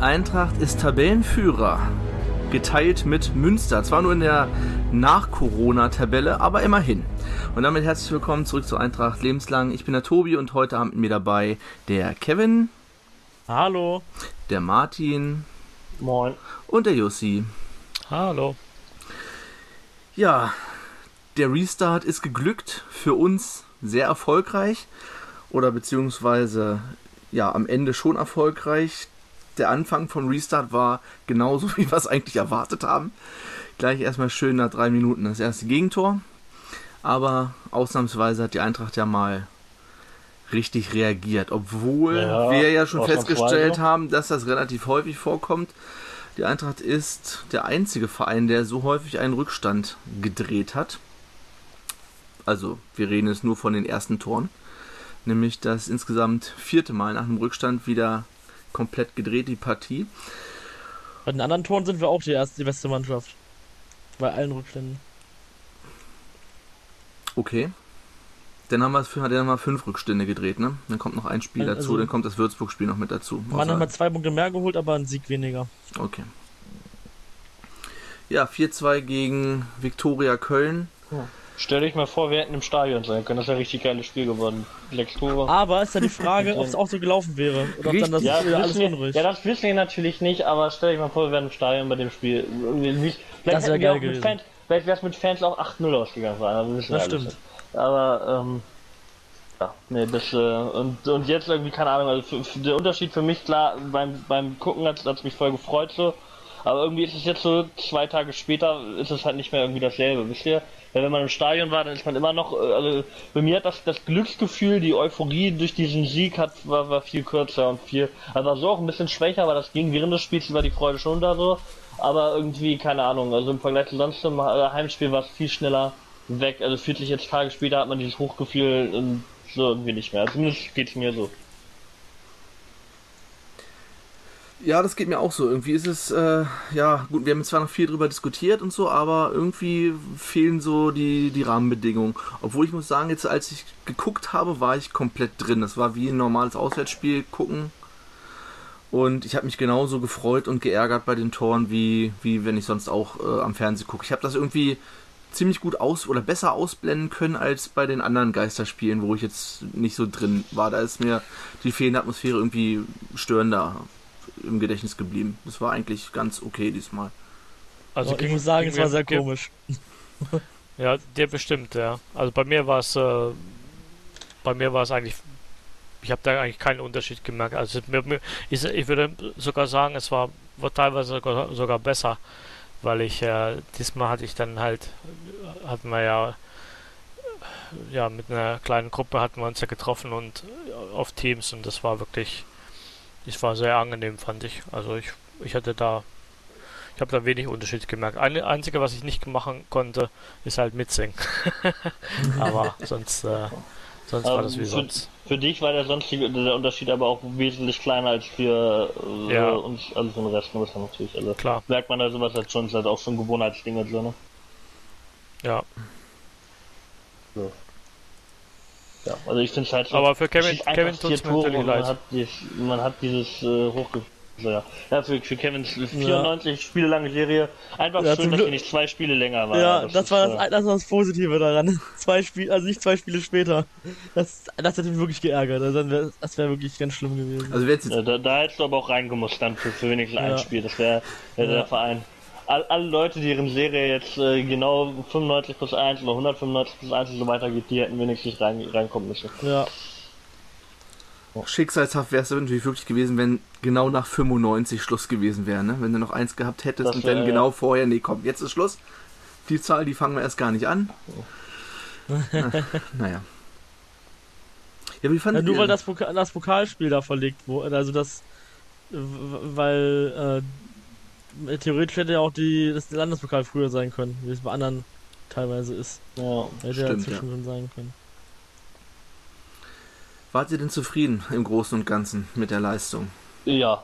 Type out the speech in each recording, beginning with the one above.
Eintracht ist Tabellenführer, geteilt mit Münster. Zwar nur in der Nach-Corona-Tabelle, aber immerhin. Und damit herzlich willkommen zurück zur Eintracht lebenslang. Ich bin der Tobi und heute haben mit mir dabei der Kevin. Hallo. Der Martin. Moin. Und der Jussi. Hallo. Ja, der Restart ist geglückt. Für uns sehr erfolgreich. Oder beziehungsweise ja, am Ende schon erfolgreich. Der Anfang vom Restart war genauso, wie wir es eigentlich erwartet haben. Gleich erstmal schön nach drei Minuten das erste Gegentor. Aber ausnahmsweise hat die Eintracht ja mal richtig reagiert, obwohl ja, wir ja schon festgestellt haben, dass das relativ häufig vorkommt. Die Eintracht ist der einzige Verein, der so häufig einen Rückstand gedreht hat. Also, wir reden jetzt nur von den ersten Toren. Nämlich das insgesamt vierte Mal nach dem Rückstand wieder komplett gedreht, die Partie. Bei den anderen Toren sind wir auch die erste, die beste Mannschaft. Bei allen Rückständen. Okay. Dann haben wir, dann haben wir fünf Rückstände gedreht, ne? Dann kommt noch ein Spiel also, dazu, dann kommt das Würzburg-Spiel noch mit dazu. Man hat mal zwei Punkte mehr geholt, aber ein Sieg weniger. Okay. Ja, 4-2 gegen Viktoria Köln. Ja. Stell dich mal vor, wir hätten im Stadion sein können. Das wäre ein richtig geiles Spiel geworden. Sechs Tore. Aber ist ja die Frage, ob es auch so gelaufen wäre. Oder ob dann das ja, alles wir, unruhig. Ja, das wissen wir natürlich nicht, aber stell dich mal vor, wir wären im Stadion bei dem Spiel. das wäre geil gewesen. Fans, vielleicht wäre es mit Fans auch 8-0 ausgegangen. Das, das stimmt. Aber, ähm, ja, nee, das, äh, und, und jetzt irgendwie, keine Ahnung, also für, für der Unterschied für mich, klar, beim, beim Gucken hat es mich voll gefreut so, aber irgendwie ist es jetzt so, zwei Tage später ist es halt nicht mehr irgendwie dasselbe, wisst ihr? Weil wenn man im Stadion war, dann ist man immer noch, äh, also bei mir hat das, das Glücksgefühl, die Euphorie durch diesen Sieg hat, war, war viel kürzer und viel, also war so auch ein bisschen schwächer, aber das ging während des Spiels war die Freude schon da so, aber irgendwie, keine Ahnung, also im Vergleich zu sonst im äh, Heimspiel war es viel schneller weg, also fühlt sich jetzt Tage später hat man dieses Hochgefühl und so irgendwie nicht mehr, zumindest geht's mir so. Ja, das geht mir auch so. Irgendwie ist es, äh, ja, gut, wir haben zwar noch viel drüber diskutiert und so, aber irgendwie fehlen so die, die Rahmenbedingungen. Obwohl ich muss sagen, jetzt als ich geguckt habe, war ich komplett drin. Das war wie ein normales Auswärtsspiel gucken. Und ich habe mich genauso gefreut und geärgert bei den Toren, wie, wie wenn ich sonst auch äh, am Fernsehen gucke. Ich habe das irgendwie ziemlich gut aus oder besser ausblenden können als bei den anderen Geisterspielen, wo ich jetzt nicht so drin war. Da ist mir die fehlende Atmosphäre irgendwie störender im Gedächtnis geblieben. Das war eigentlich ganz okay diesmal. Also ich muss sagen, es war sehr komisch. ja, der bestimmt, ja. Also bei mir war es, äh, bei mir war es eigentlich, ich habe da eigentlich keinen Unterschied gemerkt. Also mir, mir, ich, ich, würde sogar sagen, es war, war teilweise sogar, sogar besser, weil ich äh, diesmal hatte ich dann halt, hatten wir ja ja, mit einer kleinen Gruppe hatten wir uns ja getroffen und auf Teams und das war wirklich es war sehr angenehm, fand ich. Also ich, ich hatte da, ich habe da wenig Unterschied gemerkt. Eine einzige, was ich nicht machen konnte, ist halt mitsingen. aber sonst, äh, sonst war das wie für, sonst. Für dich war der sonstige der Unterschied aber auch wesentlich kleiner als für äh, ja. uns, also für den Rest, muss man natürlich. Also Klar. Merkt man also was als schon, halt auch schon Gewohnheitsdinge ne? Ja. So. Ja, also ich finde es halt so, Aber für Kevin, Kevin tut es natürlich leid. Man hat, man hat dieses äh, Hochgefühl. Ja, ja für, für Kevins 94 ja. Spiele lange Serie. Einfach ja, schön, dass die nicht zwei Spiele länger war. Ja, das, das war das, äh, das, war das Positive daran. zwei Spiele, also nicht zwei Spiele später. Das, das hätte mich wirklich geärgert. Also wär, das wäre wirklich ganz schlimm gewesen. Also jetzt ja, da, da hättest du aber auch reingemusst dann für, für wenigstens ein Spiel. Das wäre wär der Verein all, alle Leute, deren Serie jetzt äh, genau 95 plus 1 oder 195 plus 1 und so weiter geht, die hätten wenigstens rein, reinkommen müssen. Ja. Schicksalshaft wäre es natürlich wirklich gewesen, wenn genau nach 95 Schluss gewesen wäre, ne? Wenn du noch eins gehabt hättest das und wär, dann genau ja. vorher, nee, komm, jetzt ist Schluss. Die Zahl, die fangen wir erst gar nicht an. Oh. naja. Ja, wie fand ja, nur weil das, Vokal, das Pokalspiel da verlegt wurde, also das, weil äh, theoretisch hätte ja auch die, das Landespokal früher sein können, wie es bei anderen teilweise ist. Ja, hätte stimmt, ja zwischendrin ja. sein können. Wart ihr denn zufrieden im Großen und Ganzen mit der Leistung? Ja.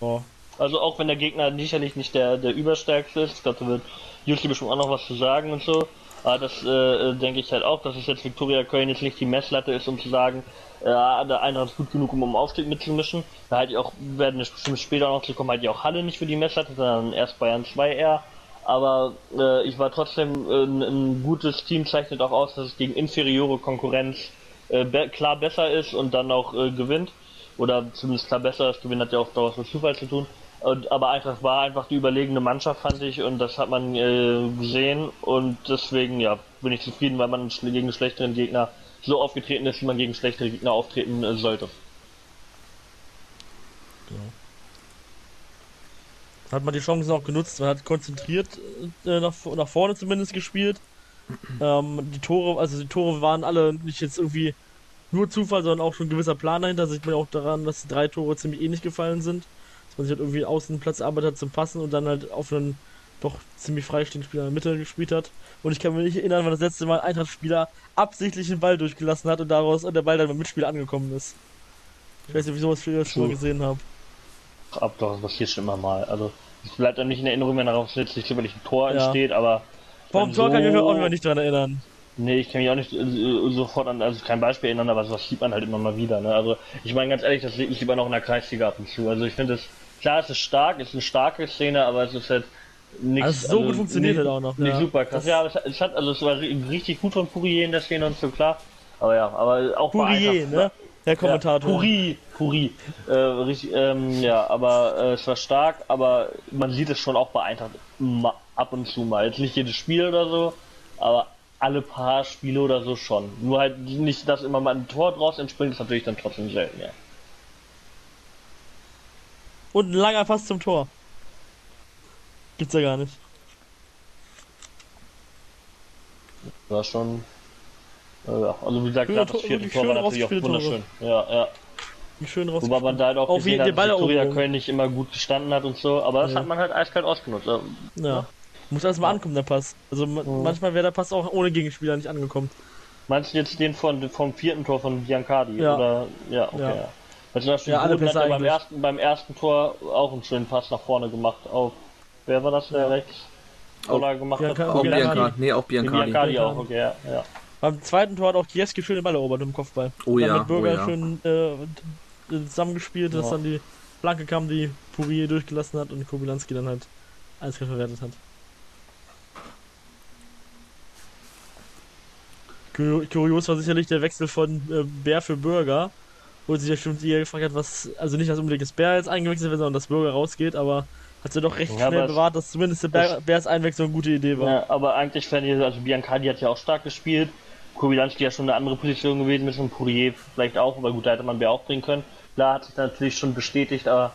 Oh. Also auch wenn der Gegner sicherlich nicht der, der überstärkste ist, ich glaube, da wird Jussi bestimmt auch noch was zu sagen und so. Aber das äh, denke ich halt auch, dass es jetzt Viktoria Köln jetzt nicht die Messlatte ist, um zu sagen, äh, der Eintracht ist gut genug, um im Aufstieg mitzumischen. Da halt auch, werden wir bestimmt später noch zu kommen, halt auch Halle nicht für die Messlatte, sondern erst Bayern 2 eher. Aber äh, ich war trotzdem äh, ein gutes Team, zeichnet auch aus, dass es gegen inferiore Konkurrenz äh, be klar besser ist und dann auch äh, gewinnt. Oder zumindest klar besser, das Gewinn hat ja auch daraus mit Zufall zu tun. Und, aber Eintracht war einfach die überlegene Mannschaft, fand ich, und das hat man äh, gesehen. Und deswegen, ja, bin ich zufrieden, weil man gegen einen schlechteren Gegner so aufgetreten ist, wie man gegen schlechtere Gegner auftreten äh, sollte. Genau. Hat man die Chancen auch genutzt, man hat konzentriert äh, nach, nach vorne zumindest gespielt. Ähm, die Tore, also die Tore waren alle nicht jetzt irgendwie nur Zufall, sondern auch schon ein gewisser Plan dahinter. Sieht man auch daran, dass die drei Tore ziemlich ähnlich gefallen sind. Dass man sich halt irgendwie Außenplatz arbeitet zum Passen und dann halt auf einen doch ziemlich freistehenden Spieler in der Mitte gespielt hat. Und ich kann mich nicht erinnern, wann das letzte Mal ein Eintracht-Spieler absichtlich den Ball durchgelassen hat und daraus und der Ball dann beim Mitspieler angekommen ist. Ich weiß nicht, wieso ich das schon mal gesehen habe. Ab doch, das passiert schon immer mal. Also, es bleibt dann nicht in Erinnerung, wenn darauf letztlich zufällig ein Tor ja. entsteht, aber. Vor dem Tor so... kann ich mich auch nicht dran erinnern. Nee, ich kann mich auch nicht äh, sofort an, also kein Beispiel erinnern, aber sowas sieht man halt immer mal wieder. Ne? Also ich meine ganz ehrlich, das sehe ich lieber noch in der Kreisliga ab und zu. Also ich finde es, klar, es ist stark, es ist eine starke Szene, aber es ist halt nichts. Also so also, gut funktioniert nicht, halt auch noch. Nicht ja. super krass. Das ja, es, es, hat, also es war richtig gut von Pourier in der Szene und so klar. Aber ja, aber auch Pourier, ne? Der Kommentator. Ja, Puri, Puri. Äh, richtig, ähm, ja, aber äh, es war stark, aber man sieht es schon auch bei Eintracht ab und zu mal. Jetzt nicht jedes Spiel oder so, aber alle paar Spiele oder so schon. Nur halt nicht, dass immer mal ein Tor draus entspringt, ist natürlich dann trotzdem selten, ja. Und ein langer Pass zum Tor. Gibt's ja gar nicht. War schon ja, also wie gesagt, gerade das vierte Tor war natürlich auch wunderschön. Ja, ja. Wie schön raus. Wobei man da halt auch auf gesehen hat, dass Victoria Köln nicht immer gut gestanden hat und so, aber das ja. hat man halt eiskalt ausgenutzt. Ja. ja. Muss erstmal ja. ankommen, der Pass. Also mhm. manchmal wäre der Pass auch ohne Gegenspieler nicht angekommen. Meinst du jetzt den von, vom vierten Tor von Biancardi? Ja. Oder? Ja, okay. Ja. Also da ja, alle hat er beim ersten, beim ersten Tor auch einen schönen Pass nach vorne gemacht auf. Wer war das, der rechts? Vorlage gemacht Bianca hat? Auch Biancardi. Nee, auch Biancardi. Biancardi auch, okay, ja. ja. Beim zweiten Tor hat auch Kieski schön den Ball erobert im Kopfball. Oh dann ja. Mit Bürger oh ja. schön äh, zusammengespielt, dass dann die Flanke kam, die Pourier durchgelassen hat und Kobylanski dann halt eiskalt verwertet hat. Kurios war sicherlich der Wechsel von äh, Bär für Bürger, wo sich ja schon eher gefragt hat, was, also nicht, dass unbedingt das Bär jetzt eingewechselt wird, sondern dass Bürger rausgeht, aber hat sie doch recht ja, schnell bewahrt, dass zumindest der Bär, Bärs Einwechslung eine gute Idee war. Ja, aber eigentlich fände ich, also Biancardi hat ja auch stark gespielt, Kubilanski ja schon eine andere Position gewesen mit so einem Pourier vielleicht auch, aber gut, da hätte man Bär auch bringen können. Klar hat sich natürlich schon bestätigt, aber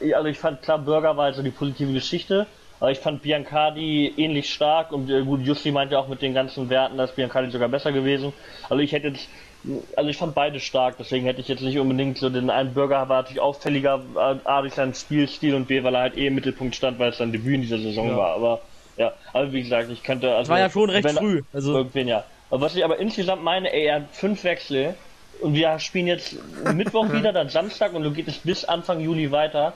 äh, also ich fand klar, Burger war also die positive Geschichte, aber ich fand Biancardi ähnlich stark und äh, gut, Justi meinte auch mit den ganzen Werten, dass Biancardi sogar besser gewesen. Also ich hätte jetzt also ich fand beide stark, deswegen hätte ich jetzt nicht unbedingt so den einen Burger war natürlich auffälliger A durch seinen Spielstil und B, weil er halt eh im Mittelpunkt stand, weil es sein Debüt in dieser Saison ja. war. Aber ja, aber wie gesagt, ich könnte also. Das war ja schon recht wenn, früh. Also irgendwen ja. Aber was ich aber insgesamt meine, ey, er hat fünf Wechsel und wir spielen jetzt Mittwoch wieder, dann Samstag und du geht es bis Anfang Juli weiter.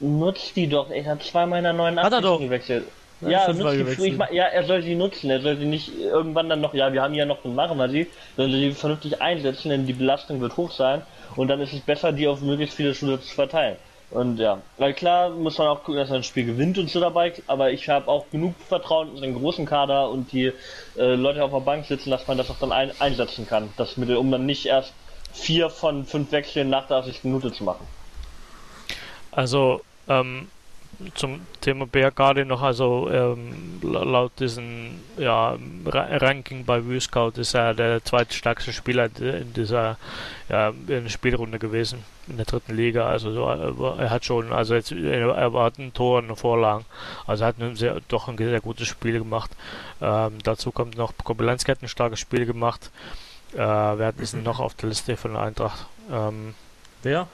Nutzt die doch, ey, er hat zwei meiner 89 gewechselt. Ja, ich ja, er soll sie nutzen, er soll sie nicht irgendwann dann noch, ja, wir haben ja noch, dann machen wir sie, soll sie vernünftig einsetzen, denn die Belastung wird hoch sein und dann ist es besser, die auf möglichst viele Schule zu verteilen. Und ja, weil klar muss man auch gucken, dass er ein Spiel gewinnt und so dabei, aber ich habe auch genug Vertrauen in seinen großen Kader und die äh, Leute auf der Bank sitzen, dass man das auch dann ein, einsetzen kann, das Mittel, um dann nicht erst vier von fünf Wechseln nach der 80. Minute zu machen. Also, ähm, zum Thema BRKD noch, also ähm, laut diesem ja, Ranking bei Vscout ist er der zweitstärkste Spieler in dieser ja, in Spielrunde gewesen, in der dritten Liga. Also so, er hat schon, also jetzt er hat ein Tor und eine Vorlage. Also er hat ein sehr, doch ein sehr gutes Spiel gemacht. Ähm, dazu kommt noch Kobylanski hat ein starkes Spiel gemacht. Äh, wer ist noch auf der Liste von der Eintracht? Ähm, Wer?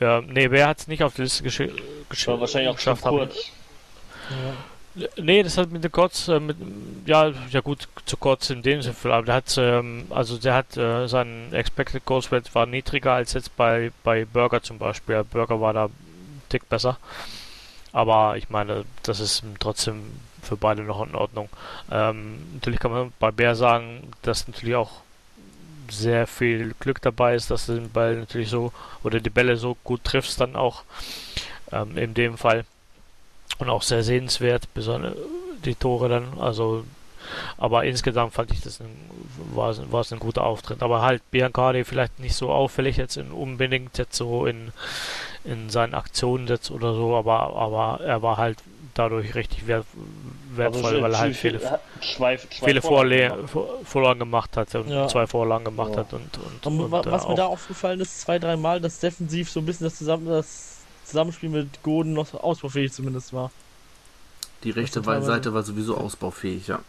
Ja, nee, wer hat es nicht auf die Liste gesch gesch War wahrscheinlich auch geschafft? Kurz. Ja. Nee, das hat mit dem Kurz, äh, mit, ja, ja gut, zu kurz in dem Sinne, aber der hat, ähm, also der hat, äh, sein Expected Goals Rate war niedriger als jetzt bei, bei Burger zum Beispiel. Burger war da ein Tick besser. Aber ich meine, das ist trotzdem für beide noch in Ordnung. Ähm, natürlich kann man bei Bär sagen, dass natürlich auch sehr viel Glück dabei ist, dass du den Ball natürlich so oder die Bälle so gut triffst dann auch ähm, in dem Fall und auch sehr sehenswert, besonders die Tore dann, also aber insgesamt fand ich das ein, war, war es ein guter Auftritt. Aber halt Biancardi vielleicht nicht so auffällig jetzt in, unbedingt jetzt so in, in seinen Aktionen jetzt oder so, aber, aber er war halt dadurch richtig wert, wertvoll, Also, weil er halt äh, viele, zwei, zwei viele Vorlagen Vorlagen gemacht hat und Ja. zwei Vorlagen gemacht Ja. hat und, und, Und, und äh, was mir auch- da aufgefallen ist, zwei, dreimal, dass defensiv so ein bisschen das, zusammen, das Zusammenspiel mit Goden noch ausbaufähig zumindest war. Die rechte Seite war sowieso ausbaufähig, ja.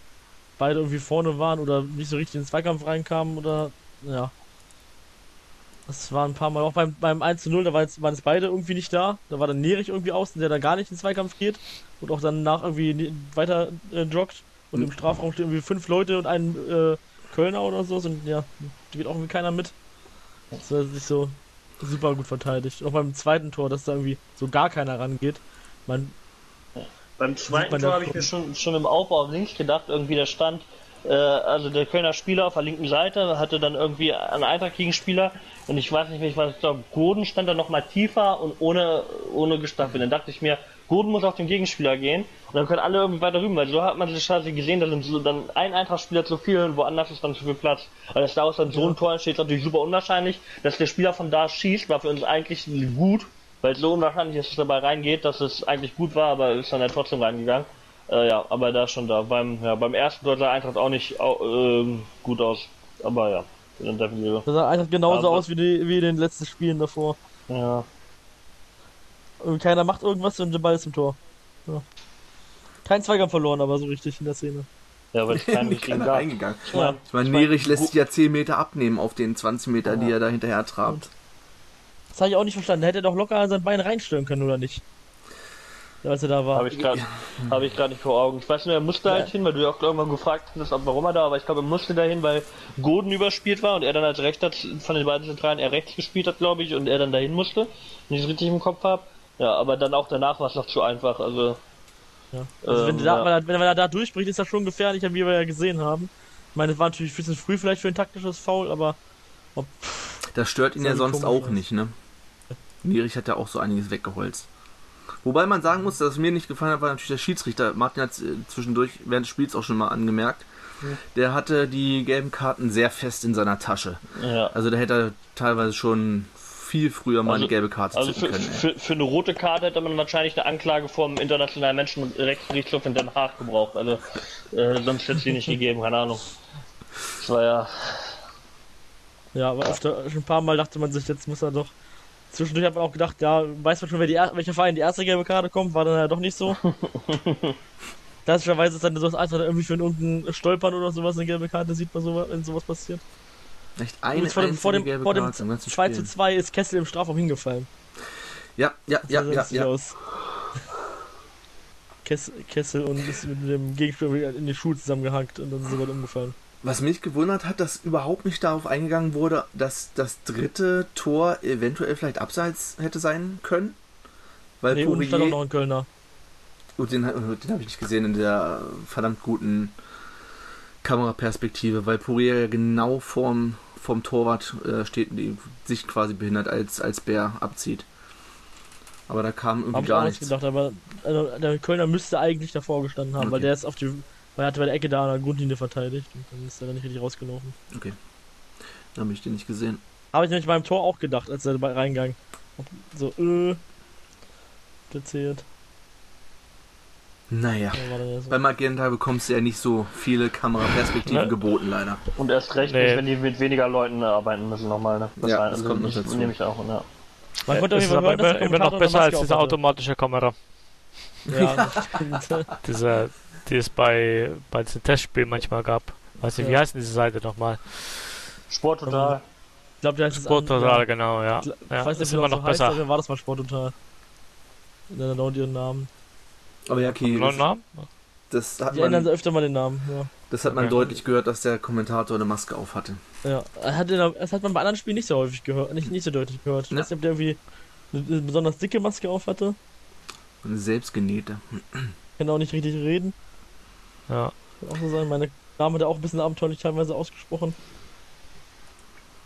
Beide irgendwie vorne waren oder nicht so richtig in den Zweikampf reinkamen oder ja. Das war ein paar Mal auch beim, beim 1 zu 0, da war jetzt, waren jetzt beide irgendwie nicht da. Da war dann Nerich irgendwie außen, der dann gar nicht in den Zweikampf geht und auch dann nach irgendwie weiter äh, joggt. Und im Strafraum stehen irgendwie fünf Leute und ein äh, Kölner oder so. Und ja, da geht auch irgendwie keiner mit. Das war sich so super gut verteidigt. Auch beim zweiten Tor, dass da irgendwie so gar keiner rangeht. Man, Beim zweiten man Tor da habe ich mir schon, schon im Aufbau auf links gedacht, irgendwie der stand, also der Kölner Spieler auf der linken Seite hatte dann irgendwie einen Eintracht-Gegenspieler und ich weiß nicht mehr, ich weiß, ich glaube, Gordon stand da noch mal tiefer und ohne, ohne gestaffelt. Dann dachte ich mir, Gordon muss auf den Gegenspieler gehen und dann können alle irgendwie weiter rüber, weil so hat man sich quasi gesehen, dass so dann ein Eintracht-Spieler zu viel und woanders ist dann zu viel Platz. Weil das daraus dann so ein Tor entsteht, ist natürlich super unwahrscheinlich. Dass der Spieler von da schießt, war für uns eigentlich gut, weil es so unwahrscheinlich ist, dass es dabei reingeht, dass es eigentlich gut war, aber ist dann ja trotzdem reingegangen. Äh, ja, aber da schon da. Beim, ja, beim ersten Tor sah Eintracht auch nicht ähm, gut aus. Aber ja, der Defensive. das sah einfach genauso Aber- aus wie, die, wie in den letzten Spielen davor. Ja. Und keiner macht irgendwas und der Ball ist im Tor. Ja. Kein Zweikampf verloren, aber so richtig in der Szene. Ja, weil es keinen Nicht richtigen keiner gab. reingegangen. Ich mein, Ich meine, ich mein, Nerich lässt sich ja 10 Meter abnehmen auf den 20 Meter, die er da hinterher trabt. Das habe ich auch nicht verstanden. Da hätte er doch locker sein Bein reinstellen können, oder nicht? Als er da war. Habe ich gerade hab ich nicht vor Augen. Ich weiß nur, er musste halt Ja. hin, weil du ja auch irgendwann gefragt hast, ob warum er da war, aber ich glaube, er musste dahin, weil Goden überspielt war und er dann als rechter von den beiden Zentralen er rechts gespielt hat, glaube ich, und er dann dahin musste, wenn ich es richtig im Kopf habe. Ja, aber dann auch danach war es noch zu einfach, also Ja. Also wenn, Ähm, der da, ja. wenn, er, wenn er da durchbricht, ist das schon gefährlicher, wie wir ja gesehen haben. Ich meine, es war natürlich ein bisschen früh vielleicht für ein taktisches Foul, aber ob, Das stört ihn ja sonst auch nicht, ne? Nerich hat ja auch so einiges weggeholzt. Wobei man sagen muss, dass es mir nicht gefallen hat, war natürlich der Schiedsrichter. Martin hat zwischendurch während des Spiels auch schon mal angemerkt. Der hatte die gelben Karten sehr fest in seiner Tasche. ja. Also da hätte er teilweise schon viel früher mal Also- eine gelbe Karte Also zücken für, können. für, für eine rote Karte hätte man wahrscheinlich eine Anklage vom Internationalen Menschenrechtsgerichtshof in Den Haag gebraucht. Also äh, sonst hätte es die nicht gegeben, keine Ahnung. Das war ja. ja, aber öfter, schon ein paar Mal dachte man sich, jetzt muss er doch. Zwischendurch hat man auch gedacht, ja, weiß man schon, wer die, er- welcher Verein die erste gelbe Karte kommt, war dann ja doch nicht so. Klassischerweise ist dann so das Alter irgendwie für irgendein Stolpern oder sowas eine gelbe Karte, sieht man so, wenn sowas passiert. Echt eine vor dem, vor dem, gelbe vor dem Karte im ganzen 2 zu Spiel. 2 ist Kessel im Strafraum hingefallen. Ja, ja, ja, ja, ja. aus. Kess, Kessel und ist mit dem Gegenspieler in die Schuhe zusammengehackt und dann ist er gerade umgefallen. Was mich gewundert hat, dass überhaupt nicht darauf eingegangen wurde, dass das dritte Tor eventuell vielleicht abseits hätte sein können. Weil Nee, unten stand auch Poirier, noch ein Kölner. gut, den, den habe ich nicht gesehen in der verdammt guten Kameraperspektive, weil Poirier ja genau vorm, vorm Torwart äh, steht und die Sicht quasi behindert, als, als Bär abzieht. Aber da kam irgendwie Hab ich gar nichts. gedacht, aber also, der Kölner müsste eigentlich davor gestanden haben, weil Okay. der ist auf die. Weil er hatte bei der Ecke da an der Grundlinie verteidigt und dann ist er dann nicht richtig rausgelaufen. Okay. Da habe ich den nicht gesehen. Habe ich nämlich beim Tor auch gedacht, als er reingang. So, äh. Gezählt. Naja. Ja, so. Bei Magenta bekommst du ja nicht so viele Kameraperspektiven Ne? geboten, leider. Und erst recht Nee. nicht, wenn die mit weniger Leuten arbeiten müssen nochmal, ne? Ja, das kommt noch ich, dazu. Nehme ich auch, ja. Man konnte auf das jeden ist Fall aber immer, immer noch besser als diese automatische Kamera. Ja, das. Diese, die es bei, bei diesen Testspielen manchmal gab. Weiß nicht, wie Ja. heißt denn diese Seite nochmal? Sport total. Ich glaube, der heißt Sporttotal, ja. genau, ja. Ich ja weiß nicht, wie immer das noch so heißt, besser. war das mal Sport total. Ja, dann ihren Namen. Aber ja, okay, Neuen das, Namen? das hat Die ändern man, öfter mal den Namen, ja. das hat man Okay. deutlich gehört, dass der Kommentator eine Maske auf hatte. Ja, in das hat man bei anderen Spielen nicht so häufig gehört, nicht, nicht so deutlich gehört. Ich Ja. weiß nicht, ob der irgendwie eine, eine besonders dicke Maske auf hatte. Eine selbstgenähte. Kann auch nicht richtig reden. Ja. Kann auch so sein. Meine Name hat er auch ein bisschen abenteuerlich teilweise ausgesprochen.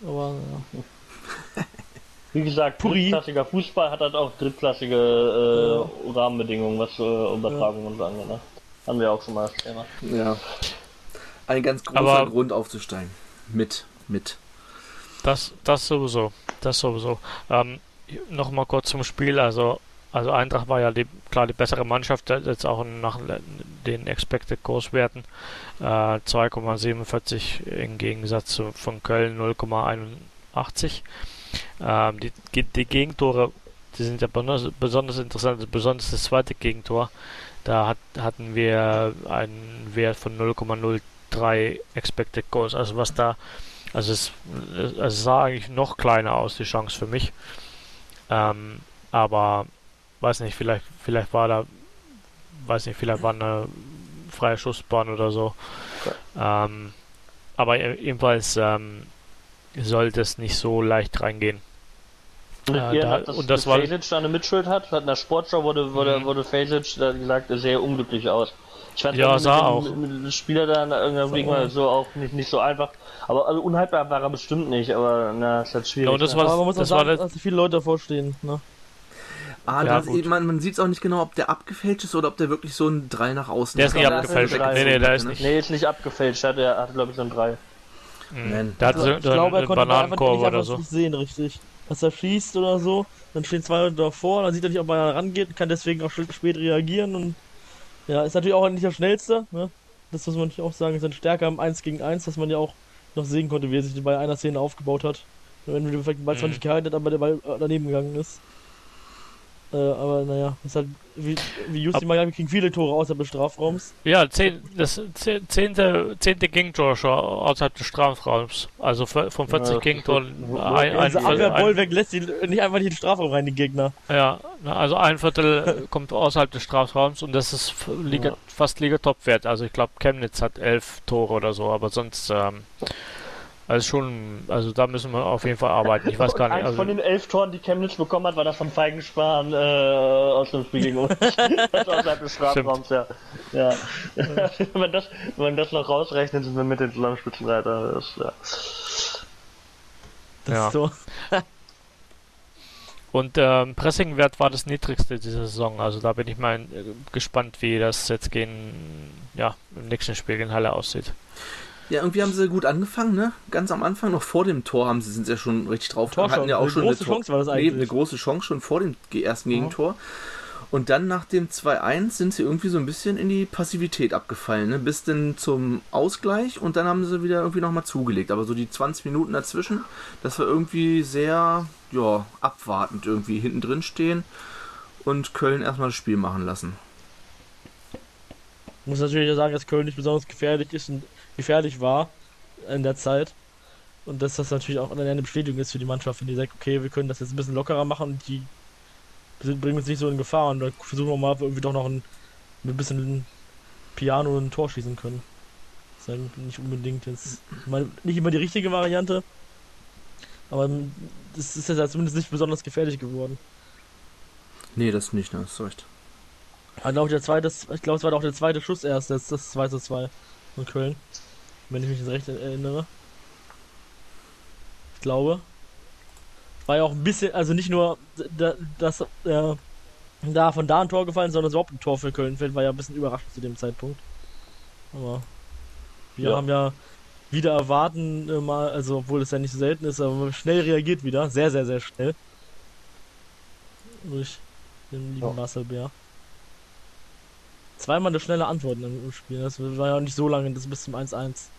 Aber ja. Wie gesagt, Puri. drittklassiger Fußball hat halt auch drittklassige äh, Rahmenbedingungen, was äh, Übertragung und so angeht. Ne? Haben wir auch schon mal das Thema. Ja. Ein ganz großer Aber- Grund aufzusteigen. Mit, mit. Das, das sowieso. Das sowieso. Ähm, Nochmal kurz zum Spiel. Also, also Eintracht war ja die, klar die bessere Mannschaft, jetzt auch nach den Expected Kurswerten. Äh, 2,47 im Gegensatz zu, von Köln 0,81. Ähm, die, die Gegentore, die sind ja besonders, besonders interessant, besonders das zweite Gegentor. Da hat, hatten wir einen Wert von 0,03 Expected Goals. Also was da also es, es sah eigentlich noch kleiner aus, die Chance für mich. Ähm, aber weiß nicht, vielleicht, vielleicht war da, weiß nicht, vielleicht war eine freie Schussbahn oder so. Ähm, aber ebenfalls ähm, sollte es nicht so leicht reingehen. Und Ja, ihr da- das, und das dass war- Fasic da eine Mitschuld hat. Hat in der Sportschau wurde, wurde, Mhm. wurde Fasic da gesagt, sehr unglücklich aus. Ich fand Ja, das sah auch. Spieler da irgendwie mal so auch nicht, nicht so einfach. Aber also unhaltbar war er bestimmt nicht, aber na, ist halt schwierig. Ja, und das ne? war- Aber man muss auch das war sagen, das- dass viele Leute davor stehen. Ne? Ah, Ja, das, man, man sieht es auch nicht genau, ob der abgefälscht ist oder ob der wirklich so ein 3 nach außen Der ist nicht Ja, abgefälscht. das ist Nee, nee, der ist ne? nicht. Nee, ist nicht abgefälscht. Er hatte, hatte glaube ich, so ein 3. Mhm. Man. Der hat so, Also, ich so glaube, er konnte da nicht, oder so. nicht sehen, richtig. Dass er schießt oder so, dann stehen zwei Leute davor, dann sieht er nicht, ob er rangeht und kann deswegen auch spät reagieren und ja, ist natürlich auch nicht der schnellste, ne? Das muss man natürlich auch sagen, ist eine Stärke am 1 gegen 1, dass man ja auch noch sehen konnte, wie er sich bei einer Szene aufgebaut hat. Wenn vielleicht den Ball zwar Mhm. nicht gehalten hat, aber der Ball äh, daneben gegangen ist. Äh, aber naja, ist halt, wie, wie gesagt, wir kriegen viele Tore außerhalb des Strafraums. Ja, zehn, das zehn- zehnte, zehnte Gegentor schon außerhalb des Strafraums. Also von 40 Ja, Gegentoren ein, ein, Also Viertel- Abwehr Bollwerk lässt die nicht einfach nicht in den Strafraum rein, die Gegner. ja, na, also ein Viertel kommt außerhalb des Strafraums und das ist f- Liga, Ja. fast Liga-Topwert. Also ich glaube Chemnitz hat elf Tore oder so, aber sonst ähm, also schon, also da müssen wir auf jeden Fall arbeiten. Ich weiß gar nicht. Also, von den elf Toren, die Chemnitz bekommen hat, war das von Feigenspahn äh, aus dem Spiel gegen uns. das war außerhalb des Strafraums, ja. ja. wenn, man das, wenn man das noch rausrechnet, sind wir mit den Zusammenspitzenreiter. Das, ja. Das Ja. ist so. und ähm, Pressingwert war das niedrigste dieser Saison. Also da bin ich mal äh, gespannt, wie das jetzt gegen ja im nächsten Spiel in Halle aussieht. Ja, irgendwie haben sie gut angefangen, ne? Ganz am Anfang, noch vor dem Tor, haben sie sind sie ja schon richtig drauf. Tor hatten ja auch Eine schon große Tor- Chance war das Nee, eigentlich. eine große Chance schon vor dem ersten. Gegentor. Und dann nach dem 2-1 sind sie irgendwie so ein bisschen in die Passivität abgefallen, ne? bis dann zum Ausgleich und dann haben sie wieder irgendwie nochmal zugelegt. Aber so die 20 Minuten dazwischen, das war irgendwie sehr, ja, abwartend irgendwie hinten drin stehen und Köln erstmal das Spiel machen lassen. muss natürlich sagen, dass Köln nicht besonders gefährlich ist und gefährlich war in der Zeit. Und dass das natürlich auch eine Bestätigung ist für die Mannschaft, wenn die sagt, okay, wir können das jetzt ein bisschen lockerer machen und die bringen uns nicht so in Gefahr und dann versuchen wir mal, ob wir irgendwie doch noch ein, mit ein bisschen Piano ein Tor schießen können. Das ist halt nicht unbedingt jetzt, meine, nicht immer die richtige Variante, aber das ist jetzt ja zumindest nicht besonders gefährlich geworden. Nee, das nicht, ne? Das ist recht. Ich glaube, der zweite, ich glaube, es war auch der zweite Schuss erst, jetzt das 2 zu 2 von Köln. Wenn ich mich jetzt recht erinnere. Ich glaube. War ja auch ein bisschen, also nicht nur, da, dass äh, da von da ein Tor gefallen, sondern überhaupt ein Tor für Köln fällt, war ja ein bisschen überraschend zu dem Zeitpunkt. Aber wir Ja. haben ja wieder erwarten äh, mal, also obwohl es ja nicht so selten ist, aber schnell reagiert wieder, sehr, sehr, sehr schnell. Durch den lieben Ja. Marcel Bär. Zweimal eine schnelle Antwort im Spiel. Das war ja auch nicht so lange, das bis zum 1-1.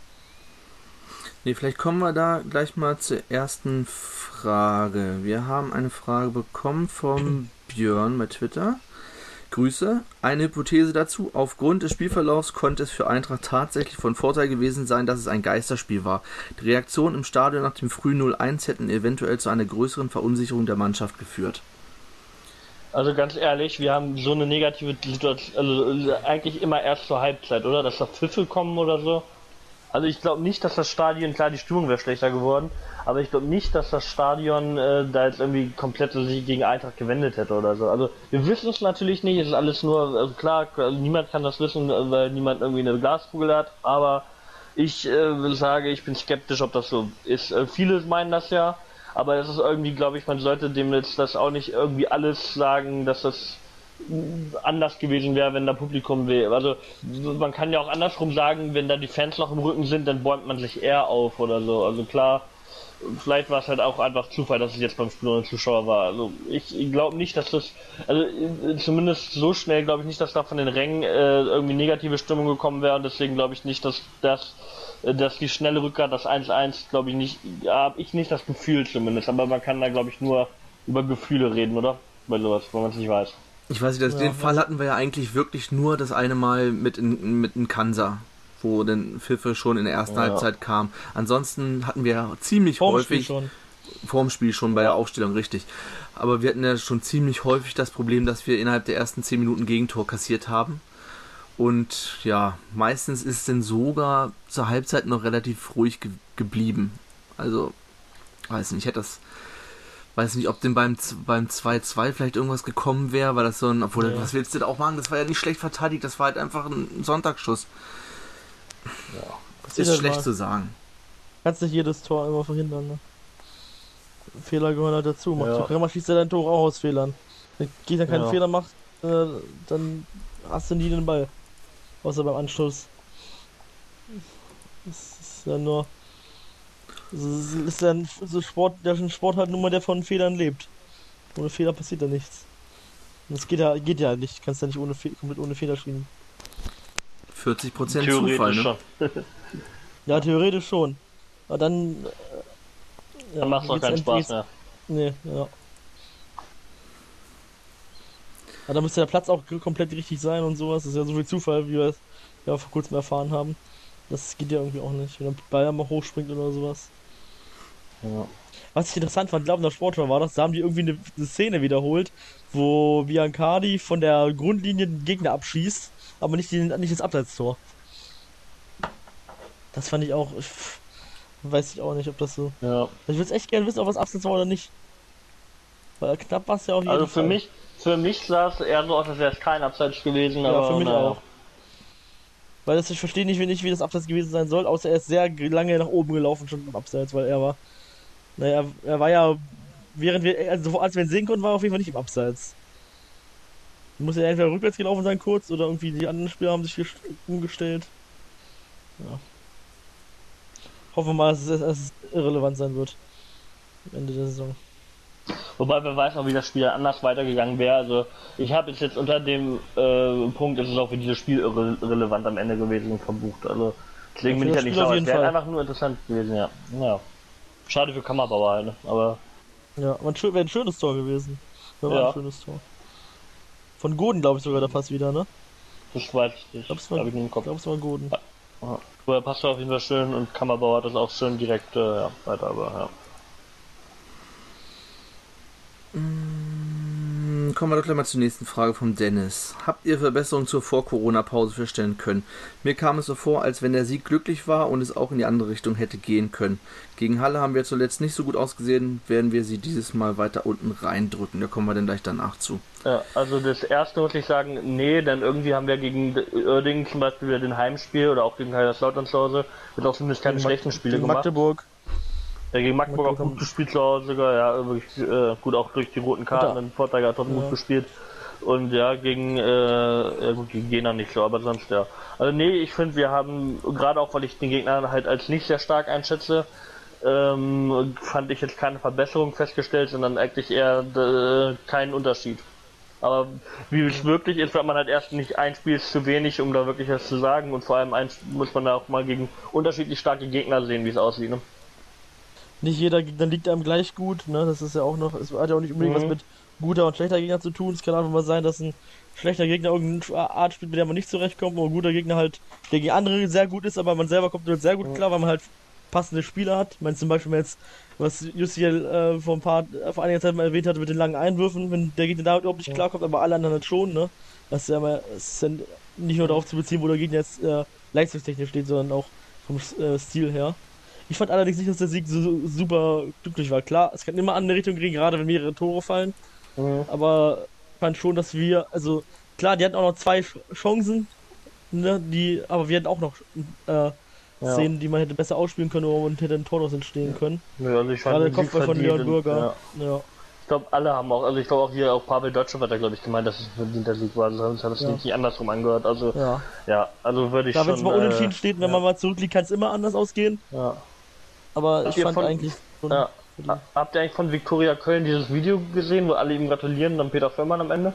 Nee, vielleicht kommen wir da gleich mal zur ersten Frage. Wir haben eine Frage bekommen vom Björn bei Twitter. Grüße. Eine Hypothese dazu. Aufgrund des Spielverlaufs konnte es für Eintracht tatsächlich von Vorteil gewesen sein, dass es ein Geisterspiel war. Die Reaktionen im Stadion nach dem frühen 0-1 hätten eventuell zu einer größeren Verunsicherung der Mannschaft geführt. Also ganz ehrlich, wir haben so eine negative Situation, also eigentlich immer erst zur Halbzeit, oder? Dass da Pfiffe kommen oder so. Also ich glaube nicht, dass das Stadion, klar, die Stimmung wäre schlechter geworden, aber ich glaube nicht, dass das Stadion äh, da jetzt irgendwie komplett sich gegen Eintracht gewendet hätte oder so. Also wir wissen es natürlich nicht, es ist alles nur, also klar, niemand kann das wissen, weil niemand irgendwie eine Glaskugel hat, aber ich äh, sage, ich bin skeptisch, ob das so ist. Äh, viele meinen das ja, aber es ist irgendwie, glaube ich, man sollte dem jetzt das auch nicht irgendwie alles sagen, dass das anders gewesen wäre, wenn da Publikum wäre. Also man kann ja auch andersrum sagen, wenn da die Fans noch im Rücken sind, dann bäumt man sich eher auf oder so. Also klar, vielleicht war es halt auch einfach Zufall, dass es jetzt beim Spiel ohne Zuschauer war. Also ich, ich glaube nicht, dass das, also zumindest so schnell glaube ich nicht, dass da von den Rängen äh, irgendwie negative Stimmung gekommen wäre und deswegen glaube ich nicht, dass das äh, dass die schnelle Rückkehr, das 1-1, glaube ich nicht, habe ich nicht das Gefühl zumindest, aber man kann da glaube ich nur über Gefühle reden, oder? Bei sowas, wenn man es nicht weiß. Ich weiß nicht, das, ja, den Fall hatten wir ja eigentlich wirklich nur das eine Mal mit in, mit in Kansa, wo dann Pfiffe schon in der ersten ja. Halbzeit kam. Ansonsten hatten wir ja ziemlich vorm häufig Spiel schon. vorm Spiel schon bei der Aufstellung richtig. Aber wir hatten ja schon ziemlich häufig das Problem, dass wir innerhalb der ersten zehn Minuten Gegentor kassiert haben. Und ja, meistens ist es dann sogar zur Halbzeit noch relativ ruhig ge geblieben. Also, weiß nicht, ich hätte das weiß nicht, ob denn beim beim 2-2 vielleicht irgendwas gekommen wäre, weil das so ein, obwohl, ja. was willst du da auch machen? Das war ja nicht schlecht verteidigt, das war halt einfach ein Sonntagsschuss. Ja, das ist schlecht mal. zu sagen. Kannst nicht jedes Tor immer verhindern, ne? Fehler gehören halt dazu. Macht ja. Schießt ja dein Tor auch aus Fehlern. Wenn Gegner keinen ja. Fehler macht, äh, dann hast du nie den Ball. Außer beim Anschluss. Das ist ja nur das ist ja so Sport, der Sport halt nur mal, der von Fehlern lebt. Ohne Fehler passiert da nichts. Und das geht ja, geht ja nicht. Du kannst ja nicht ohne komplett ohne Fehler spielen. 40% Zufall, ne? ja, theoretisch schon. Aber dann. Äh, ja, dann macht es auch keinen Spaß mehr. Nee, ja. Aber da müsste der Platz auch komplett richtig sein und sowas. Das ist ja so viel Zufall, wie wir es ja vor kurzem erfahren haben. Das geht ja irgendwie auch nicht, wenn der Ball mal hochspringt oder sowas. Ja. Was ich interessant fand, glaube ich, der Sportschau war das, da haben die irgendwie eine, eine, Szene wiederholt, wo Biancardi von der Grundlinie den Gegner abschießt, aber nicht, den, nicht das Abseitstor. Das fand ich auch. Weiß ich auch nicht, ob das so. Ja. Ich würde echt gerne wissen, ob das Abseits war oder nicht. Weil knapp war es ja auch Also für Fall. mich, für mich sah es eher so aus, als wäre es kein Abseits gewesen, ja, aber. für mich naja. auch. Weil das, ich verstehe nicht, nicht, wie das Abseits gewesen sein soll, außer er ist sehr lange nach oben gelaufen schon im Abseits, weil er war naja, er war ja, während wir, also als wir ihn sehen konnten, war er auf jeden Fall nicht im Abseits. Muss er entweder rückwärts gelaufen sein kurz oder irgendwie die anderen Spieler haben sich umgestellt. Ja. Hoffen wir mal, dass es, dass es irrelevant sein wird. Am Ende der Saison. Wobei wer weiß auch, wie das Spiel anders weitergegangen wäre. Also ich habe jetzt unter dem äh, Punkt, ist es auch für dieses Spiel irrelevant am Ende gewesen verbucht. Also deswegen ja, bin ich ja nicht sauer. Es wäre einfach nur interessant gewesen, ja. ja. Schade für Kammerbauer halt, ne? aber. Ja, aber wäre ein schönes Tor gewesen. Wäre ja. ein schönes Tor. Von Goden, glaube ich sogar, der Pass wieder, ne? Das weiß ich nicht. Glaub's mal, ich nicht im Kopf. Glaub's mal Goden. Ja. Ja. Aber passt auf jeden Fall schön und Kammerbauer hat das auch schön direkt äh, ja, weiter, aber ja. Mm kommen wir doch gleich mal zur nächsten Frage von Dennis. Habt ihr Verbesserungen zur Vor-Corona-Pause feststellen können? Mir kam es so vor, als wenn der Sieg glücklich war und es auch in die andere Richtung hätte gehen können. Gegen Halle haben wir zuletzt nicht so gut ausgesehen, werden wir sie dieses Mal weiter unten reindrücken. Da kommen wir dann gleich danach zu. Ja, also das erste muss ich sagen, nee, denn irgendwie haben wir gegen Oerding zum Beispiel wieder den Heimspiel oder auch gegen Kaiserslautern zu Hause, wird auch zumindest keine schlechten Spiele gemacht. Magdeburg. Ja, gegen Magdeburg auch gut gespielt zu Hause sogar, ja, wirklich äh, gut auch durch die roten Karten, den Vorteil hat trotzdem ja. gut gespielt. Und ja, gegen, äh, gut, gegen Jena nicht so, aber sonst ja. Also nee, ich finde, wir haben, gerade auch weil ich den Gegner halt als nicht sehr stark einschätze, ähm, fand ich jetzt keine Verbesserung festgestellt, sondern eigentlich eher äh, keinen Unterschied. Aber wie es wirklich ist, wenn man halt erst nicht ein Spiel ist zu wenig, um da wirklich was zu sagen und vor allem eins muss man da auch mal gegen unterschiedlich starke Gegner sehen, wie es aussieht. Ne? Nicht jeder Gegner liegt einem gleich gut, ne? Das ist ja auch noch, es hat ja auch nicht unbedingt mhm. was mit guter und schlechter Gegner zu tun. Es kann einfach mal sein, dass ein schlechter Gegner irgendeine Art spielt, mit der man nicht zurechtkommt, oder ein guter Gegner halt, der gegen andere sehr gut ist, aber man selber kommt damit sehr gut mhm. klar, weil man halt passende Spieler hat. Ich meine zum Beispiel jetzt, was Jussiel äh, vor ein paar, vor einiger Zeit mal erwähnt hatte mit den langen Einwürfen, wenn der Gegner damit überhaupt nicht klarkommt, aber alle anderen halt schon, ne? Das ist ja mal, ist ja nicht nur darauf zu beziehen, wo der Gegner jetzt äh, leistungstechnisch steht, sondern auch vom äh, Stil her. Ich fand allerdings nicht, dass der Sieg so super glücklich war. Klar, es kann immer an eine Richtung gehen, gerade wenn mehrere Tore fallen. Mhm. Aber ich fand schon, dass wir, also klar, die hatten auch noch zwei Ch- Chancen, ne, die, aber wir hatten auch noch äh, Ja. Szenen, die man hätte besser ausspielen können und hätte ein Tor noch entstehen können. Nö, also ich fand Gerade Kopfball von Leon Bürger. Ja. Ja. Ich glaube, alle haben auch, also ich glaube auch hier, auch Pavel Deutsche hat da, glaube ich, gemeint, dass es ein verdienter Sieg war. Sonst hat es Ja. nicht andersrum angehört. Also, ja. ja, also würde ich wenn schon. es mal unentschieden äh, steht, wenn ja. man mal zurückliegt, kann es immer anders ausgehen. ja. Aber Habt ich ihr fand von- eigentlich Ja. Habt ihr eigentlich von Viktoria Köln dieses Video gesehen, wo alle ihm gratulieren und dann Peter Förmann am Ende?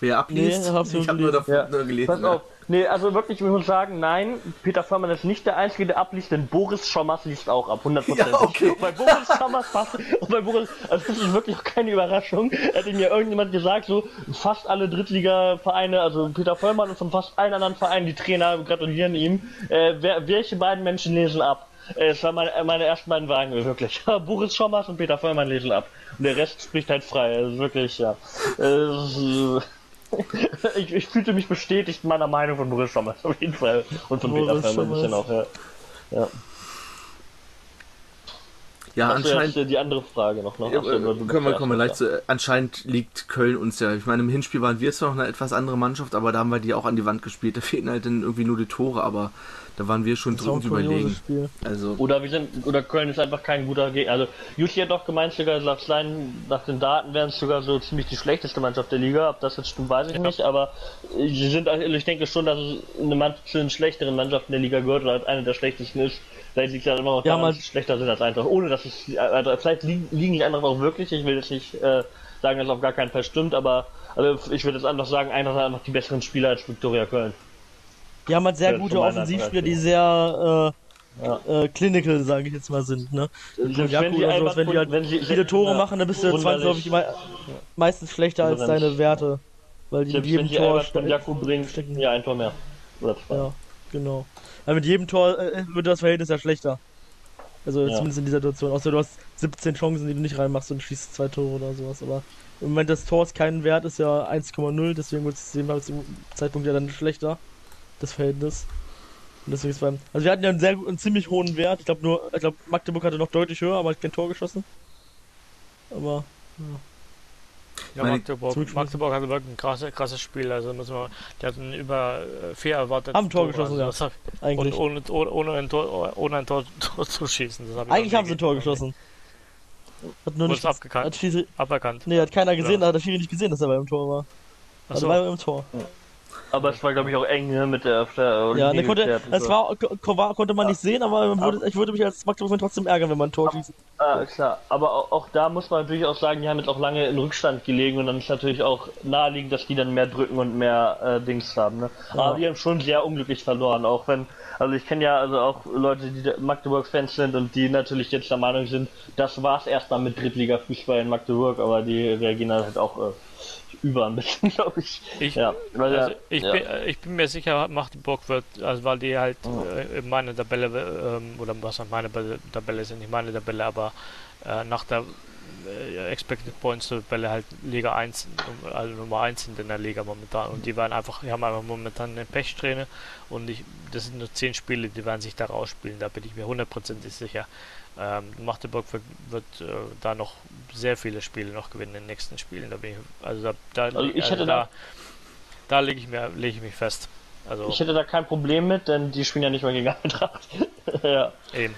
Wer abliest, Nee, nur ich habe nur davon nur gelesen. Pass auf. Nee, also wirklich, ich muss sagen, nein, Peter Förmann ist nicht der Einzige, der abliest, denn Boris Schommers liest auch ab, 100%. Ja, okay. Und bei Boris Schommers passt, und bei Boris, also das ist wirklich auch keine Überraschung, hätte mir irgendjemand gesagt, so fast alle Drittliga-Vereine, also Peter Förmann und von fast allen anderen Vereinen, die Trainer gratulieren ihm, äh, wer, welche beiden Menschen lesen ab? Äh, Es waren meine, meine ersten beiden Wagen, wirklich. Boris Schommers und Peter Vollmann lesen ab. Und der Rest spricht halt frei. Also wirklich, ja. Äh, es ist, äh, ich, ich fühlte mich bestätigt in meiner Meinung von Boris Schommers, auf jeden Fall. Und von Peter Boris Vollmann ein bisschen auch, ja. ja. ja, Achso, anscheinend. äh, die andere Frage noch. noch. Ja, äh, können wir kommen wir gleich zu. äh, Anscheinend liegt Köln uns ja. Ich meine, im Hinspiel waren wir zwar noch eine etwas andere Mannschaft, aber da haben wir die auch an die Wand gespielt. Da fehlten halt dann irgendwie nur die Tore, aber da waren wir schon kurioses überlegen. Also, Oder wir sind, oder Köln ist einfach kein guter Gegner. Also Jussi hat doch gemeint, sogar nach, seinen, nach den Daten wären es sogar so ziemlich die schlechteste Mannschaft der Liga. Ob das jetzt stimmt, weiß ich nicht. Aber sie sind, also ich denke schon, dass es eine Mannschaft zu den schlechteren Mannschaften der Liga gehört oder eine der schlechtesten ist. Vielleicht liegt es ja immer noch Ja, daran, mal- dass sie schlechter sind als Eintracht. Ohne dass es, also vielleicht liegen, liegen die Eintracht auch wirklich. Ich will jetzt nicht äh, sagen, dass es auf gar keinen Fall stimmt, aber also ich würde jetzt einfach sagen, Eintracht hat einfach die besseren Spieler als Viktoria Köln. Die haben halt sehr gute Offensivspieler, die sehr Ja. äh, äh, clinical, sage ich jetzt mal, sind. Ne? Selbst wenn sie oder sowas, wenn die halt wenn sie- viele Tore ja, machen, dann bist du zwangsläufig mei meistens schlechter als deine Werte. Weil die mit wenn jedem Tor von Jakub bringt, stecken. ja, ein Tor mehr. Oder zwei. Ja, genau. Aber mit jedem Tor äh, wird das Verhältnis ja schlechter. Also Ja. zumindest in dieser Situation. Außer du hast 17 Chancen, die du nicht reinmachst und schießt zwei Tore oder sowas. Aber im Moment des Tors keinen Wert ist ja 1,0, deswegen wird es zu dem Zeitpunkt ja dann schlechter. Das Verhältnis. Und deswegen ist beim. Also wir hatten ja einen sehr einen ziemlich hohen Wert. Ich glaube nur, ich glaube Magdeburg hatte noch deutlich höher, aber hat kein Tor geschossen. Aber Ja, Meine- Magdeburg. Magdeburg hatte wirklich ein krasses, krasses Spiel. Also müssen wir, die hatten über äh, vier erwartet. Haben ein Tor geschossen, ja. das hat- Und eigentlich. ohne, ohne, ein Tor, ohne ein Tor, Tor zu schießen. Das hab ich Eigentlich haben sie ein Tor geschossen. Hat nur Wurde nicht. abgekannt? Hat Schiri, Aberkannt. nee, hat keiner gesehen, Ja. da hat der Schiri nicht gesehen, dass er beim Tor war. Also war er im Tor. Aber es war, glaube ich, auch eng ne, mit der. Auf der Ja, ne, konnte, das so. war, ko- war, konnte man nicht sehen, aber würde, ich würde mich als Magdeburg trotzdem ärgern, wenn man ein Tor schießt. Ah, klar. Aber auch, auch da muss man natürlich auch sagen, die haben jetzt auch lange in Rückstand gelegen und dann ist natürlich auch naheliegend, dass die dann mehr drücken und mehr äh, Dings haben. Ne? Aber die haben schon sehr unglücklich verloren, auch wenn. Also ich kenne ja also auch Leute, die Magdeburg-Fans sind und die natürlich jetzt der Meinung sind, das war's erstmal mit Drittliga-Fußball in Magdeburg, aber die reagieren halt auch äh, über ein bisschen, glaube ich. ich, Ja, weil also ich, ja. bin, äh, ich bin mir sicher, Magdeburg wird, also weil die halt äh, in meiner Tabelle, ähm, oder was an meine Be- Tabelle sind, nicht meine Tabelle, aber äh, nach der äh, Expected Points Tabelle halt Liga 1, also Nummer 1 sind in der Liga momentan und die werden einfach, die haben einfach momentan eine Pechsträhne und ich, das sind nur 10 Spiele, die werden sich da rausspielen, da bin ich mir hundertprozentig sicher. Ähm, Magdeburg wird, wird äh, da noch sehr viele Spiele noch gewinnen in den nächsten Spielen. Da bin ich, also da, da, Also ich hätte da, da lege ich mir lege ich mich fest. Also Ich hätte da kein Problem mit, denn die spielen ja nicht mal gegen Eintracht. ja. eben,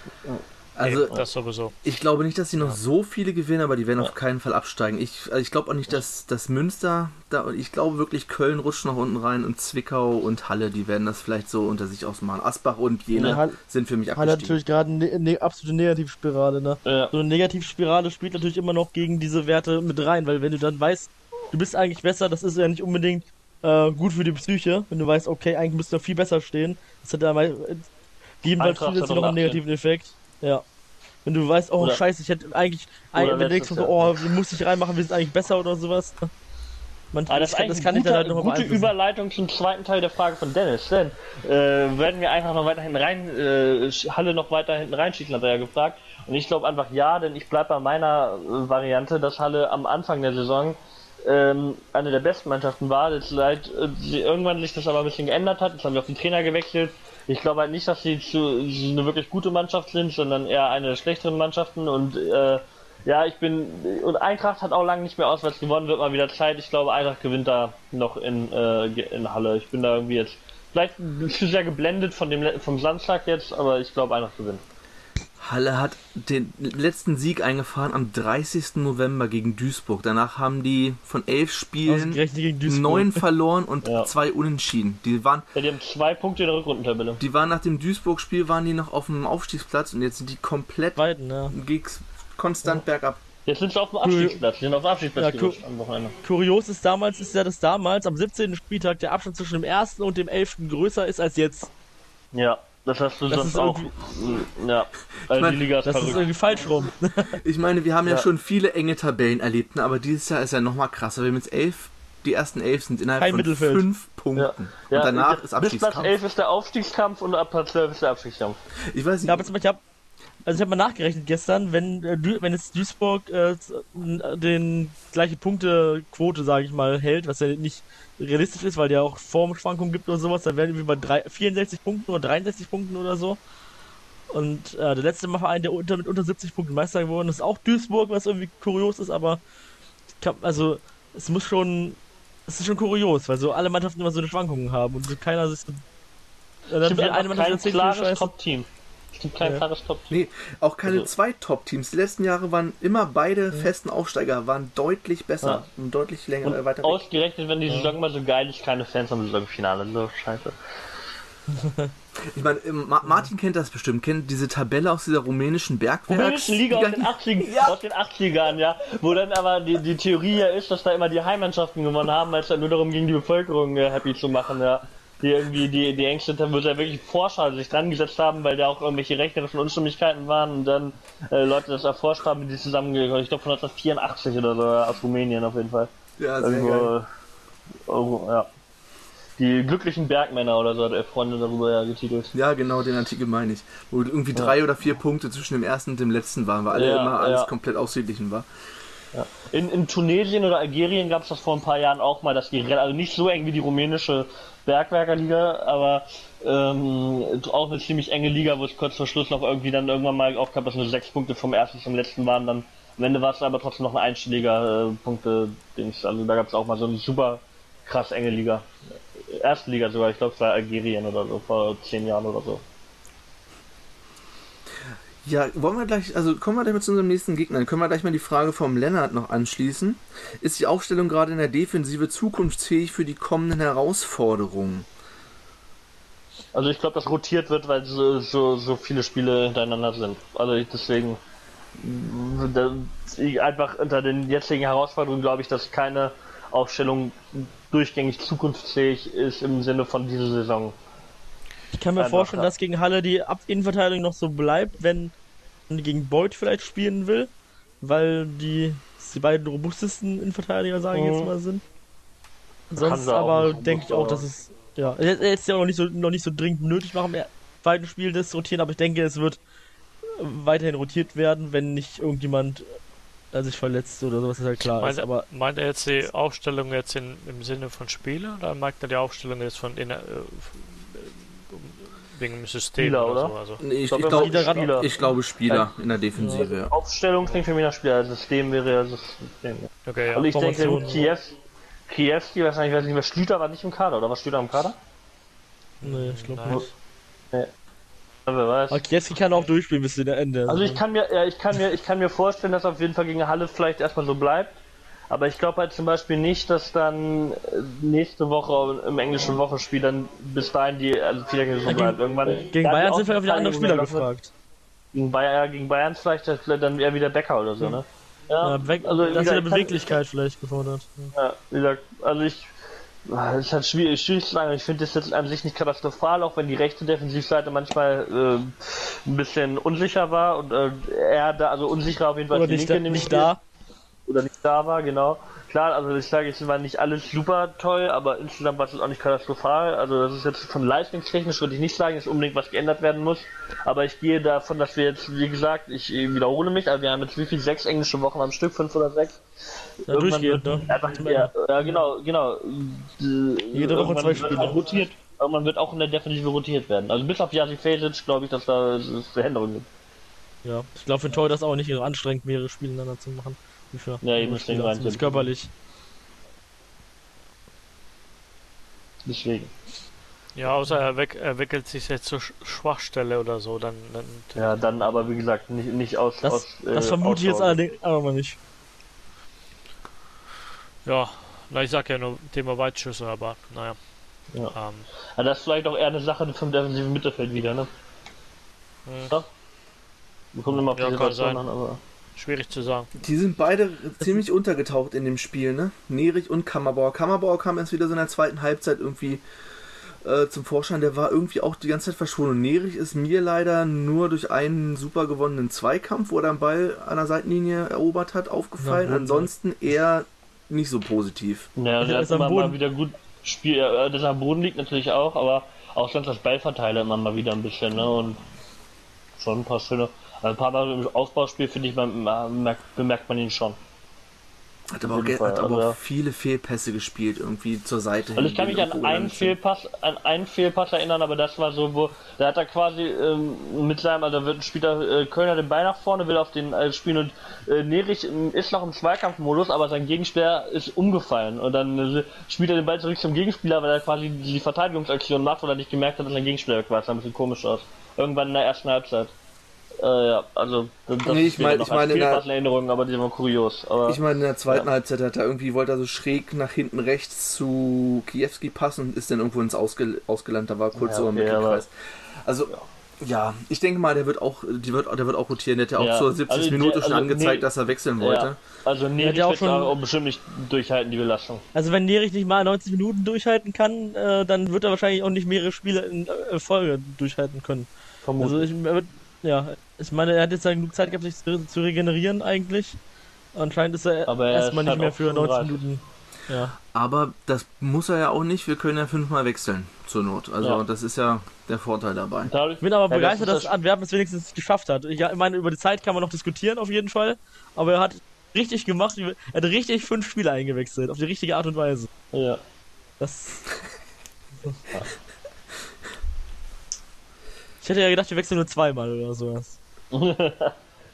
also das sowieso. ich glaube nicht, dass sie noch so viele gewinnen, aber die werden auf keinen Fall absteigen. Ich, also ich glaube auch nicht, dass, dass Münster, da, ich glaube wirklich, Köln rutscht nach unten rein und Zwickau und Halle, die werden das vielleicht so unter sich ausmachen. Asbach und Jena Ja, sind für mich Hat abgestiegen. natürlich gerade eine ne absolute Negativspirale, ne? Ja. So eine Negativspirale spielt natürlich immer noch gegen diese Werte mit rein, weil wenn du dann weißt, du bist eigentlich besser, das ist ja nicht unbedingt äh, gut für die Psyche, wenn du weißt, okay, eigentlich müsst du viel besser stehen. Das hat ja mal jedenfalls hat noch einen 18. negativen Effekt. Ja. Wenn du weißt, oh Oder- scheiße, ich hätte eigentlich, wenn du denkst so, oh, muss ich reinmachen, wir sind eigentlich besser oder sowas. Man, Aber das, eigentlich das kann eine ich dann halt noch gute. Überleitung zum zweiten Teil der Frage von Dennis. Denn äh, werden wir einfach noch weiter hinten rein, äh, Halle noch weiter hinten reinschießen, hat er ja gefragt. Und ich glaube einfach ja, denn ich bleibe bei meiner äh, Variante, dass Halle am Anfang der Saison ähm, eine der besten Mannschaften war. Jetzt seit äh, irgendwann sich das aber ein bisschen geändert hat. Jetzt haben wir auf den Trainer gewechselt. Ich glaube halt nicht, dass sie zu, eine wirklich gute Mannschaft sind, sondern eher eine der schlechteren Mannschaften und äh, ja, ich bin und Eintracht hat auch lange nicht mehr auswärts gewonnen, wird mal wieder Zeit. Ich glaube, Eintracht gewinnt da noch in, äh, in Halle. Ich bin da irgendwie jetzt vielleicht zu sehr geblendet von dem vom Samstag jetzt, aber ich glaube, Eintracht gewinnt. Halle hat den letzten Sieg eingefahren am 30. November gegen Duisburg. Danach haben die von elf Spielen neun verloren und Ja. zwei unentschieden. Die waren, Ja, die haben zwei Punkte in der Rückrundentabelle. die waren nach dem Duisburg-Spiel waren die noch auf dem Aufstiegsplatz und jetzt sind die komplett Zweiten, ja. konstant bergab. Jetzt sind sie auf dem Abstiegsplatz. Die sind auf dem Abstiegsplatz Ja, am Wochenende. Kurios ist damals, ist ja, dass damals am 17. Spieltag der Abstand zwischen dem ersten und dem 11. größer ist als jetzt. Ja, das hast du Das sonst ist auch. Ja, also mein, die Liga ist Das ist verrückt. irgendwie falsch rum. Ich meine, wir haben ja, Ja. schon viele enge Tabellen erlebt, ne, aber dieses Jahr ist ja noch mal krasser. Wir haben jetzt elf, die ersten elf sind innerhalb Kein von Mittelfeld. fünf Punkten. Ja. Und Ja, danach bis ist Platz Abstiegskampf. 11 ist der Aufstiegskampf und ab Platz 12 ist der Abstiegskampf. Ich weiß nicht, Ja, aber zum Beispiel, ich also ich habe mal nachgerechnet gestern, wenn, äh, wenn jetzt Duisburg äh, den gleiche Punktequote, sage ich mal, hält, was ja nicht realistisch ist, weil ja auch Formschwankungen gibt oder sowas, dann werden wir bei drei, 64 Punkten oder 63 Punkten oder so. Und äh, der letzte Mal Verein, der unter, mit unter 70 Punkten Meister geworden ist, auch Duisburg, was irgendwie kurios ist, aber ich kann, also es muss schon, es ist schon kurios, weil so alle Mannschaften immer so eine Schwankungen haben und so keiner sich so. Äh, Es dann eine Mannschaft kein klares. Top-Team. Es gibt kein Ja. klares Top-Team. Nee, auch keine Also- zwei Top-Teams. Die letzten Jahre waren immer beide festen Aufsteiger, waren deutlich besser Ja. und deutlich länger Und äh, weiter weg. ausgerechnet, wenn die Saison mal so geil ist, keine Fans am Saisonfinale. So scheiße. Ich meine, ähm, Ma Martin kennt das bestimmt, kennt diese Tabelle aus dieser rumänischen Bergwerks. Rumänische Liga aus den 80ern, aus den 80ern, ja. Wo dann aber die, die Theorie ja ist, dass da immer die Heimmannschaften gewonnen haben, weil es dann nur darum ging, die Bevölkerung äh, happy zu machen, ja. Die irgendwie, die, die Ängste, wo ja wirklich Forscher sich dran gesetzt haben, weil da auch irgendwelche rechnerischen Unstimmigkeiten waren und dann äh, Leute das erforscht haben, die zusammengehören. Ich glaube von 1984 oder so, ja, aus Rumänien auf jeden Fall. Ja, sehr geil. Irgendwo, äh, irgendwo, ja. Die glücklichen Bergmänner oder so hat er Freunde darüber ja getitelt. Ja, genau, den Artikel meine ich. Wo irgendwie drei oder vier Punkte zwischen dem ersten und dem letzten waren, weil alle Ja, immer alles ja. komplett ausgeglichen war. In, in Tunesien oder Algerien gab es das vor ein paar Jahren auch mal, dass die, also nicht so eng wie die rumänische Bergwerkerliga, aber ähm, auch eine ziemlich enge Liga, wo es kurz vor Schluss noch irgendwie dann irgendwann mal aufgab, dass nur sechs Punkte vom ersten zum letzten waren. Dann am Ende war es aber trotzdem noch ein einstelliger äh, Punkte-Dings. Also da gab es auch mal so eine super krass enge Liga. Erste Liga sogar, ich glaube es war Algerien oder so, vor zehn Jahren oder so. Ja, wollen wir gleich, also kommen wir gleich mal zu unserem nächsten Gegner. Dann können wir gleich mal die Frage vom Lennart noch anschließen. Ist die Aufstellung gerade in der Defensive zukunftsfähig für die kommenden Herausforderungen? Also ich glaube, das rotiert wird, weil so, so, so viele Spiele hintereinander sind. Also deswegen einfach unter den jetzigen Herausforderungen glaube ich, dass keine Aufstellung durchgängig zukunftsfähig ist im Sinne von dieser Saison. Ich kann mir Einfach, vorstellen, dass gegen Halle die Ab Innenverteidigung noch so bleibt, wenn man gegen Beuth vielleicht spielen will, weil die, die beiden robustesten Innenverteidiger, sage ich Mhm. jetzt mal, sind. Sonst aber denke ich auch, dass es ja ist ja noch nicht so noch nicht so dringend nötig machen im zweiten Spiel das rotieren, aber ich denke, es wird weiterhin rotiert werden, wenn nicht irgendjemand äh, sich verletzt oder sowas, ist halt klar ist. Meint, Aber meint er jetzt die Aufstellung jetzt in, im Sinne von Spieler oder meint er die Aufstellung jetzt von inner, äh, wegen dem System Spieler, oder, oder? so? Also, Nee, ich, glaub, ich, glaub, die Spieler- ich glaube Spieler in der Defensive, ja. Aufstellung klingt für mich nach Spieler, System wäre ja System. Okay, ja. Also ich denke, Formation. Kiew, Kiewski, wahrscheinlich, ich weiß nicht mehr, Schlüter war nicht im Kader, oder war Schlüter im Kader? nee, ich glaube nicht. Weiß. Aber Kieski kann auch durchspielen bis zu der Ende. Also ich kann mir, ja, ich kann mir, ich kann mir vorstellen, dass auf jeden Fall gegen Halle vielleicht erstmal so bleibt. Aber ich glaube halt zum Beispiel nicht, dass dann äh, nächste Woche im englischen Wochenspiel dann bis dahin die also Viererkette so bleibt. Irgendwann gegen Bayern sind vielleicht wieder andere Spieler gefragt. Gegen Bayern, gegen Bayern vielleicht dann eher wieder Becker oder so, ne? Ja, Ja, weg, also das ist gesagt, Beweglichkeit vielleicht gefordert. Ja. Wie gesagt, also ich. ah, Es ist halt schwierig, schwierig zu sagen. Ich finde das jetzt an sich nicht katastrophal, auch wenn die rechte Defensivseite manchmal äh, ein bisschen unsicher war und äh, er da, also unsicher auf jeden Fall Oder nicht, Linke da, nicht da. Oder nicht da war, genau. Klar, also ich sage, es war nicht alles super toll, aber insgesamt war es auch nicht katastrophal. Also das ist jetzt von leistungstechnisch würde ich nicht sagen, dass unbedingt was geändert werden muss. Aber ich gehe davon, dass wir jetzt, wie gesagt, ich äh, wiederhole mich, also wir haben jetzt wie viel? Sechs englische Wochen am Stück, fünf oder sechs. Ja, Irgendwann durchgehend, wird ne? Einfach, ja, ja, genau, genau. Jede Woche zwei wird Spiele. rotiert. irgendwann wird auch in der Defensive rotiert werden. Also bis auf Jasi Fesic glaube ich, dass da es Veränderungen gibt. Ja, ich glaube für Tor das auch nicht anstrengend, mehrere Spiele ineinander zu machen. Wie für Ja, eben, meinte zumindest ich. körperlich. Deswegen. Ja, außer er, weg, er wickelt sich jetzt zur Sch- Schwachstelle oder so, dann, dann Ja, dann aber wie gesagt nicht, nicht aus. Das, aus das äh, vermute ich jetzt allerdings aber nicht. ja, na ich sag ja nur Thema Weitschüsse, aber naja. Ja. Ähm, Ja, das ist vielleicht auch eher eine Sache vom defensiven Mittelfeld wieder, ne? hm, Ja. Wir kommen immer auf Ja, die Situation sein. an, aber. Schwierig zu sagen. Die sind beide ziemlich untergetaucht in dem Spiel, ne? Nerich und Kammerbauer. Kammerbauer kam erst wieder so in der zweiten Halbzeit irgendwie äh, zum Vorschein. Der war irgendwie auch die ganze Zeit verschwunden. Und Nerich ist mir leider nur durch einen super gewonnenen Zweikampf, wo er den Ball an der Seitenlinie erobert hat, aufgefallen. Ja, Ansonsten eher nicht so positiv. Ja, Er der ist hat am immer mal Boden. wieder gut Spiel, äh, dass er am Boden liegt natürlich auch, aber auch sonst das Ballverteiler immer mal wieder ein bisschen, ne? Und schon ein paar schöne. Also ein paar Mal im Aufbauspiel finde ich, man, man merkt, bemerkt man ihn schon. Hat aber, auch, hat aber also- auch viele Fehlpässe gespielt, irgendwie zur Seite. Also ich kann mich an einen. Fehlpass, an einen Fehlpass erinnern, aber das war so, wo da hat er quasi ähm, mit seinem, also wird spielt er äh, Kölner den Ball nach vorne, will auf den äh, spielen und äh, Nerich ähm, ist noch im Zweikampfmodus, aber sein Gegenspieler ist umgefallen und dann äh, spielt er den Ball zurück zum Gegenspieler, weil er quasi die Verteidigungsaktion macht und er nicht gemerkt hat, dass sein Gegenspieler weg war. Das sah ein bisschen komisch aus. Irgendwann in der ersten Halbzeit. Äh, ja, also das Nee, ich mein- ich meine in der- Fehlpass in Erinnerung, aber die war kurios. Aber Ich meine, in der zweiten Ja. Halbzeit hat er irgendwie, wollte er so schräg nach hinten rechts zu Kiewski passen und ist dann irgendwo ins Ausge ausgelandet, da war kurz Ja, so im okay, Mittelkreis. Also, ja, ich denke mal, der wird auch, die wird, der wird auch rotieren. Der hat ja auch Ja, zur 70 also Minute schon also angezeigt, nee, dass er wechseln wollte. ja, also Nerich wird schon- auch bestimmt nicht durchhalten, die Belastung. Also wenn Nerich nicht mal 90 Minuten durchhalten kann, äh, dann wird er wahrscheinlich auch nicht mehrere Spiele in äh, Folge durchhalten können. Also ich, er wird, ja, ich meine, er hat jetzt ja genug Zeit gehabt, sich zu, zu regenerieren eigentlich. Anscheinend ist er er erstmal nicht mehr für 90 35. Minuten. Ja. Aber das muss er ja auch nicht. Wir können ja fünfmal wechseln zur Not. Also, Ja. das ist ja der Vorteil dabei. Ich bin aber begeistert, ist dass das- Antwerpen es wenigstens geschafft hat. Ich meine, über die Zeit kann man noch diskutieren, auf jeden Fall. Aber er hat richtig gemacht. Er hat richtig fünf Spieler eingewechselt, auf die richtige Art und Weise. ja. Das. Ich hätte ja gedacht, wir wechseln nur zweimal oder sowas. Ja,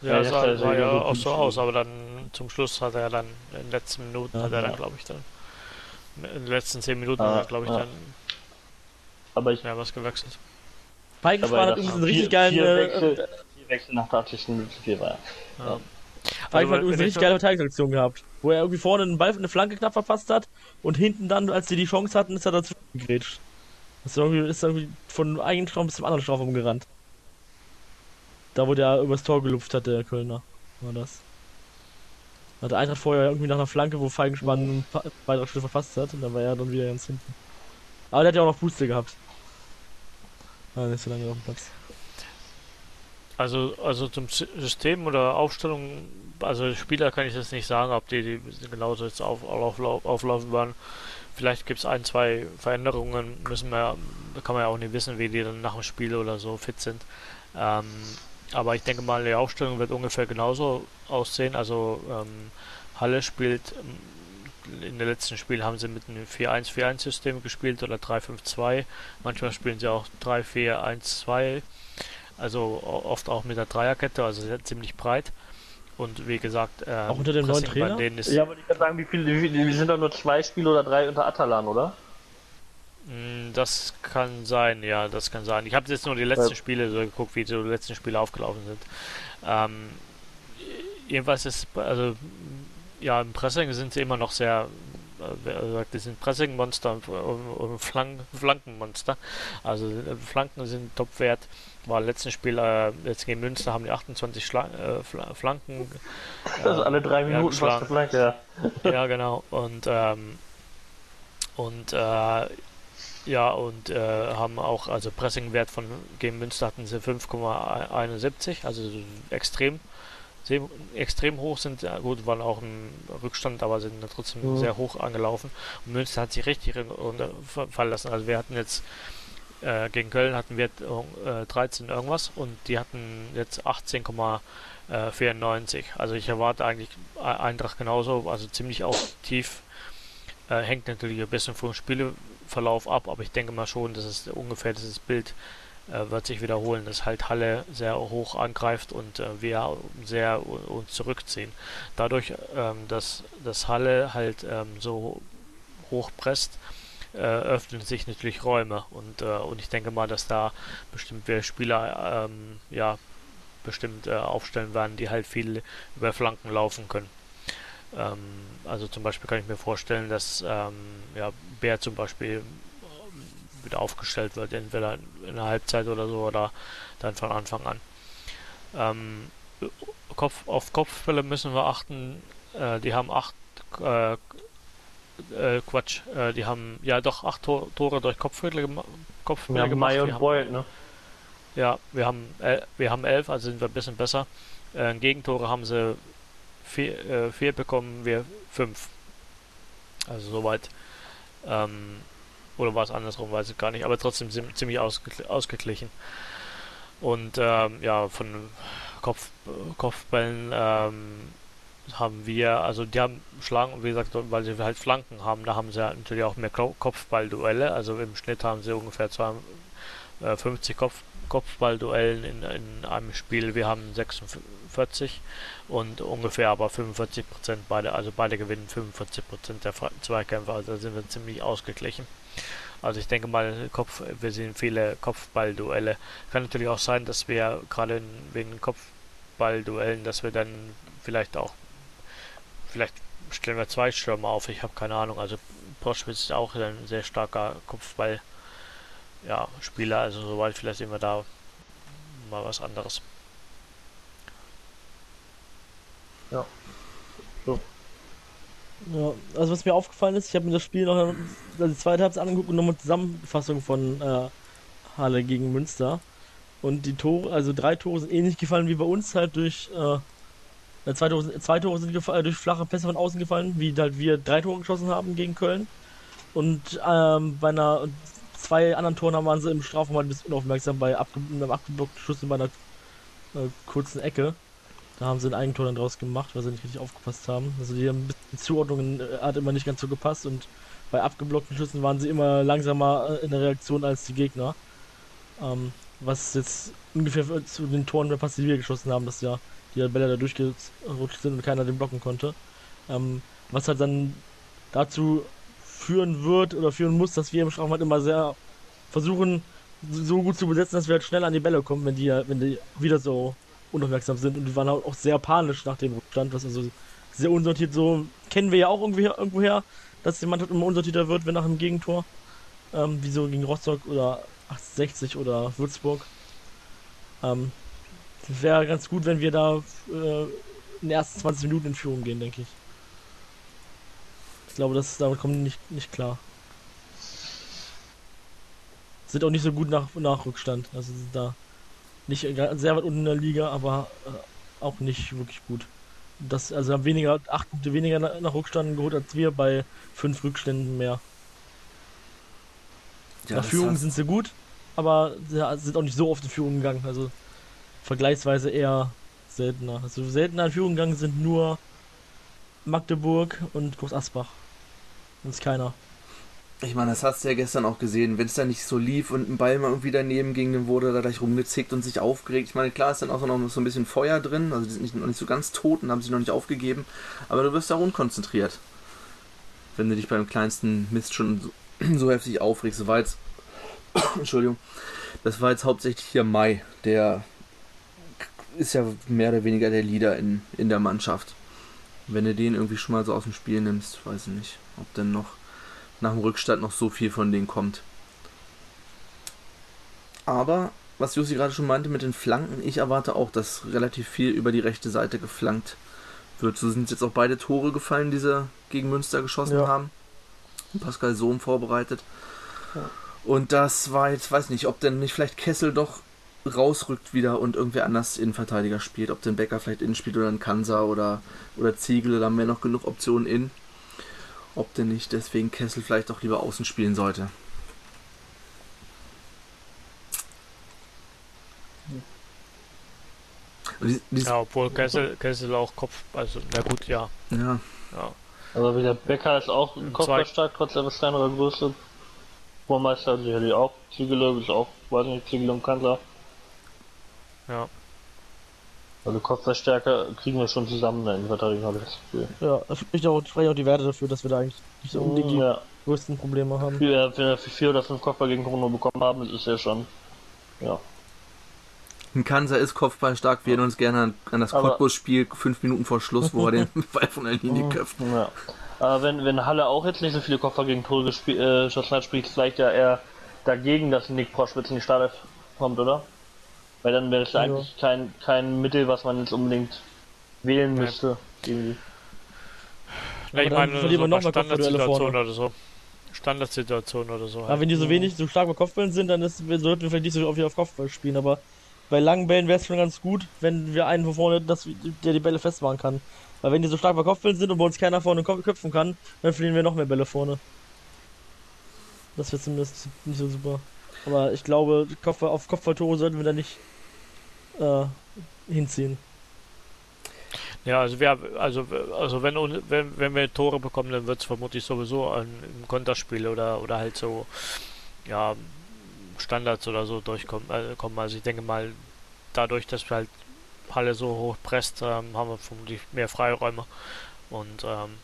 Ja, sah, war ja gut auch so aus, aber dann zum Schluss hat er dann in den letzten Minuten, Ja, hat er dann, ja. glaube ich, dann in den letzten 10 Minuten Ah, glaube ich, ah. dann Aber ich ja, was gewechselt. Hat das übrigens einen richtig geilen. Vier, Äh, Wechsel, vier Wechsel nach 80 Minuten zu viel war. Ja. Ja. Feigenschwan hat übrigens eine ich richtig geile Verteidigungsaktion gehabt. Wo er irgendwie vorne einen Ball, eine Flanke knapp verpasst hat und hinten dann, als sie die Chance hatten, ist er dazwischen gegrätscht. Ist irgendwie, ist irgendwie von einem Strafraum bis zum anderen Strafraum gerannt. Da, wo der übers Tor gelupft hat, der Kölner. War das. Hat der Eintracht vorher irgendwie nach einer Flanke, wo Feigenschwan einen Pa- Schritte verpasst hat und dann war er dann wieder ganz hinten. Aber der hat ja auch noch Booster gehabt. War nicht so lange auf dem Platz. Also, also zum Sy- System oder Aufstellung, also Spieler kann ich jetzt nicht sagen, ob die, die genauso jetzt auf, auf, auf, auflaufen werden. Vielleicht gibt es ein, zwei Veränderungen, müssen wir, kann man ja auch nicht wissen, wie die dann nach dem Spiel oder so fit sind. Ähm, aber ich denke mal, die Aufstellung wird ungefähr genauso aussehen. Also ähm, Halle spielt ähm, in den letzten Spielen haben sie mit einem 4-1-4-1-System gespielt oder 3-5-2. Manchmal spielen sie auch 3-4-1-2. Also oft auch mit der Dreierkette, also sehr, ziemlich breit. Und wie gesagt, ähm, Auch unter dem neuen Pressing bei Trainer? Ja, aber ich kann sagen, wie viele, wie viele, wir sind doch nur zwei Spiele oder drei unter Atalan, oder? Mm, Das kann sein, ja, das kann sein. Ich habe jetzt nur die letzten Ja. Spiele so geguckt, wie die letzten Spiele aufgelaufen sind. Ähm, jedenfalls ist, also, ja, im Pressing sind sie immer noch sehr, äh, sagt, die sind Pressing-Monster und, und, Flank, Flankenmonster. Also, äh, Flanken sind Topwert. War im letzten Spiel, äh, jetzt gegen Münster, haben die 28 Schla äh, Fla- Flanken. Also äh, alle drei Minuten fast Flanke, ja. Ja, genau. Und ähm, und äh, ja, und äh, haben auch, also Pressingwert von gegen Münster hatten sie 5,71, also extrem, sehr, extrem hoch sind, gut, waren auch im Rückstand, aber sind trotzdem Mhm. sehr hoch angelaufen. Und Münster hat sich richtig runterfallen lassen. Also wir hatten jetzt äh, gegen Köln hatten wir äh, 13 irgendwas und die hatten jetzt 18,94. Also ich erwarte eigentlich E- Eintracht genauso, also ziemlich auch tief. Äh, hängt natürlich ein bisschen vom Spiele, Verlauf ab, aber ich denke mal schon, dass es ungefähr dieses Bild äh, wird sich wiederholen, dass halt Halle sehr hoch angreift und äh, wir sehr uns zurückziehen. Dadurch, ähm, dass das Halle halt ähm, so hoch presst, äh, öffnen sich natürlich Räume und, äh, und ich denke mal, dass da bestimmt wir Spieler ähm, ja bestimmt äh, aufstellen werden, die halt viel über Flanken laufen können. Ähm, also zum Beispiel kann ich mir vorstellen, dass ähm, ja, Bär zum Beispiel wieder aufgestellt wird, entweder in der Halbzeit oder so oder dann von Anfang an. Ähm, Kopf, auf Kopfbälle müssen wir achten. Äh, die haben acht äh, äh, Quatsch, äh, die haben ja doch acht Tor Tore durch Kopfbälle, gema Kopfbälle ja, gemacht. Mai und Boyd, ne? ja, wir haben, wir haben elf, also sind wir ein bisschen besser. Äh, Gegentore haben sie vier, äh, vier bekommen, wir fünf. Also soweit. Ähm, oder war es andersrum, weiß ich gar nicht, aber trotzdem ziemlich ausge ausgeglichen. Und ähm, ja, von Kopf, Kopfbällen ähm, haben wir, also die haben Schlagen, wie gesagt, weil sie halt Flanken haben, da haben sie natürlich auch mehr Ko- Kopfballduelle. Also im Schnitt haben sie ungefähr zwei, äh, 50 Kopf, Kopfballduellen in, in einem Spiel. Wir haben 46 und ungefähr aber 45 Prozent beide, also beide gewinnen 45 Prozent der Zweikämpfe, also da sind wir ziemlich ausgeglichen. Also ich denke mal, Kopf, wir sehen viele Kopfballduelle. Kann natürlich auch sein, dass wir gerade wegen Kopfballduellen, dass wir dann vielleicht auch, vielleicht stellen wir zwei Stürmer auf, ich habe keine Ahnung. Also Proschwitz ist auch ein sehr starker Kopfball ja, Spieler, also soweit vielleicht sehen wir da mal was anderes. Ja, also was mir aufgefallen ist, ich habe mir das Spiel noch, also die zweite Halbzeit angeguckt und nochmal Zusammenfassung von äh, Halle gegen Münster. Und die Tore, also drei Tore sind ähnlich gefallen wie bei uns, halt durch, äh, zwei, Tore, zwei Tore sind gefallen, durch flache Pässe von außen gefallen, wie halt wir drei Tore geschossen haben gegen Köln. Und ähm, bei einer, zwei anderen Toren waren sie im Strafraum ein bisschen unaufmerksam bei abge, einem abgeblockten Schuss in bei einer äh, kurzen Ecke. Da haben sie ein Eigentor dann draus gemacht, weil sie nicht richtig aufgepasst haben. Also die haben Zuordnungen äh, hat immer nicht ganz so gepasst und bei abgeblockten Schüssen waren sie immer langsamer äh, in der Reaktion als die Gegner. Ähm, was jetzt ungefähr zu den Toren passt, die wir geschossen haben, dass ja die Bälle da durchgerutscht sind und keiner den blocken konnte. Ähm, was halt dann dazu führen wird oder führen muss, dass wir im Strafraum halt immer sehr versuchen, so gut zu besetzen, dass wir halt schnell an die Bälle kommen, wenn die, wenn die wieder so unaufmerksam sind und die waren auch sehr panisch nach dem Rückstand, was also sehr unsortiert so kennen wir ja auch irgendwie irgendwoher, dass die Mannschaft immer unsortierter wird, wenn nach einem Gegentor, ähm, wie so gegen Rostock oder 1860 oder Würzburg. Ähm, wäre ganz gut, wenn wir da äh, in den ersten 20 Minuten in Führung gehen, denke ich. Ich glaube, das damit kommen die nicht, nicht klar. Sind auch nicht so gut nach, nach Rückstand. Also sind da nicht sehr weit unten in der Liga, aber äh, auch nicht wirklich gut. Das, also haben weniger, acht Punkte weniger nach, nach Rückstand geholt als wir bei fünf Rückständen mehr. Ja, nach Führung hat- sind sie gut, aber sie sind auch nicht so oft in Führung gegangen. Also vergleichsweise eher seltener. Also seltener in Führung gegangen sind nur Magdeburg und Groß Asbach. Sonst keiner. Ich meine, das hast du ja gestern auch gesehen. Wenn es da nicht so lief und ein Ball mal irgendwie daneben ging, dann wurde da gleich rumgezickt und sich aufgeregt. Ich meine, klar ist dann auch noch so ein bisschen Feuer drin. Also die sind nicht, noch nicht so ganz tot und haben sich noch nicht aufgegeben. Aber du wirst da unkonzentriert. Wenn du dich beim kleinsten Mist schon so, so heftig aufregst. Das war jetzt. Entschuldigung. Das war jetzt hauptsächlich hier Mai. Der ist ja mehr oder weniger der Leader in, in der Mannschaft. Wenn du den irgendwie schon mal so aus dem Spiel nimmst, weiß ich nicht, ob denn noch nach dem Rückstand noch so viel von denen kommt. Aber, was Jussi gerade schon meinte mit den Flanken, ich erwarte auch, dass relativ viel über die rechte Seite geflankt wird. So sind jetzt auch beide Tore gefallen, die sie gegen Münster geschossen Ja. haben. Pascal Sohm vorbereitet. Ja. Und das war jetzt, weiß nicht, ob denn nicht vielleicht Kessel doch rausrückt wieder und irgendwer anders Innenverteidiger spielt. Ob denn Becker vielleicht innen spielt oder ein Kansa oder, oder Ziegel, da haben wir noch genug Optionen in. Ob denn nicht deswegen Kessel vielleicht auch lieber außen spielen sollte. Dies- dies- Ja, obwohl Kessel, Kessel auch Kopf, also na gut, ja. ja. ja. Aber wieder Becker ist auch Zwei- kopfballstark, trotz etwas kleinerer Größe. Vormeister sicherlich auch. Ziegele ist auch, weiß nicht, Ziegele und Kanzler. Ja. Also Kopfverstärker kriegen wir schon zusammen in der Innenverteidigung, habe ich das Gefühl. Ja, das spricht auch, die Werte dafür, dass wir da eigentlich nicht so unbedingt die Ja, größten Probleme haben. Vier- wenn wir vier oder fünf Kopfball gegen Corona bekommen haben, das ist ja schon. Ja. Ein Kanser ist Kopfball stark. Wir erinnern uns gerne an, an das Cottbus-Spiel fünf Minuten vor Schluss, wo er den Ball von der Linie köpft. ja. Aber wenn, wenn Halle auch jetzt nicht so viele Kopfball gegen Tore gespie- äh, geschossen hat, spricht es vielleicht ja eher dagegen, dass Nick Proschwitz in die Startelf kommt, oder? Weil dann wäre es Ja. eigentlich kein, kein Mittel, was man jetzt unbedingt wählen müsste. Irgendwie. Ne, ich meine, so noch mal Standardsituation oder so. Standardsituation oder so. Aber halt. wenn die so wenig, so stark bei Kopfbällen sind, dann ist, sollten wir vielleicht nicht so oft auf Kopfball spielen. Aber bei langen Bällen wäre es schon ganz gut, wenn wir einen von vorne hätten, dass, wir- der die Bälle festmachen kann. Weil wenn die so stark bei Kopfbällen sind und bei uns keiner vorne köpfen kann, dann verlieren wir noch mehr Bälle vorne. Das wäre zumindest nicht so super. Aber ich glaube, Kopfball, auf Kopfballtore sollten wir da nicht äh, hinziehen. Ja, also wir, also, also wenn, wenn, wenn wir Tore bekommen, dann wird es vermutlich sowieso ein, im Konterspiel oder, oder halt so, ja, Standards oder so durchkommen. Äh, kommen. Also ich denke mal, dadurch, dass wir halt Halle so hoch presst, ähm, haben wir vermutlich mehr Freiräume. Und ähm,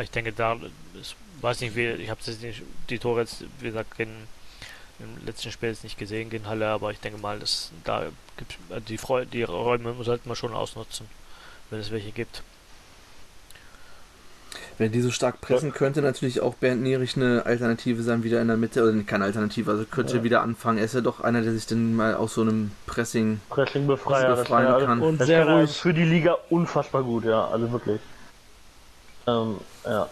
ich denke, da, ich weiß nicht, wie, ich habe nicht die Tore jetzt, wie gesagt, in, im letzten Spiel jetzt nicht gesehen gegen Halle, aber ich denke mal, dass da gibt die, Freu die Räume sollten wir schon ausnutzen wenn es welche gibt. Wenn die so stark pressen, könnte natürlich auch Bernd Nierich eine Alternative sein, wieder in der Mitte, oder keine Alternative, also könnte Ja. wieder anfangen. Er ist ja doch einer, der sich dann mal aus so einem Pressing das befreien also- kann. Und Das sehr ruhig. für die Liga unfassbar gut, ja, also wirklich. Ähm, ja.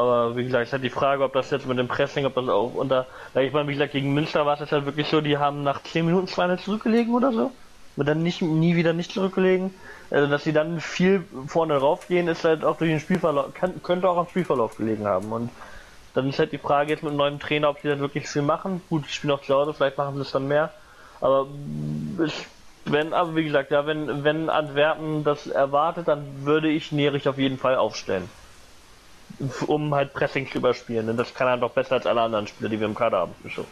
Aber wie gesagt, ist halt die Frage, ob das jetzt mit dem Pressing, ob das auch unter. Ich meine, wie gesagt, gegen Münster war es jetzt halt wirklich so, die haben nach 10 Minuten 2 zurückgelegen oder so. Und dann nicht, nie wieder nicht zurückgelegen. Also, dass sie dann viel vorne raufgehen, ist halt auch durch den Spielverlauf, kann, könnte auch am Spielverlauf gelegen haben. Und dann ist halt die Frage jetzt mit dem neuen Trainer, ob die da wirklich viel machen. Gut, ich spiele auch zu Hause, vielleicht machen sie es dann mehr. Aber ich, wenn, aber wie gesagt, ja, wenn, wenn Antwerpen das erwartet, dann würde ich Nerich auf jeden Fall aufstellen. Um halt Pressing zu überspielen. Denn das kann er doch besser als alle anderen Spieler, die wir im Kader haben. So.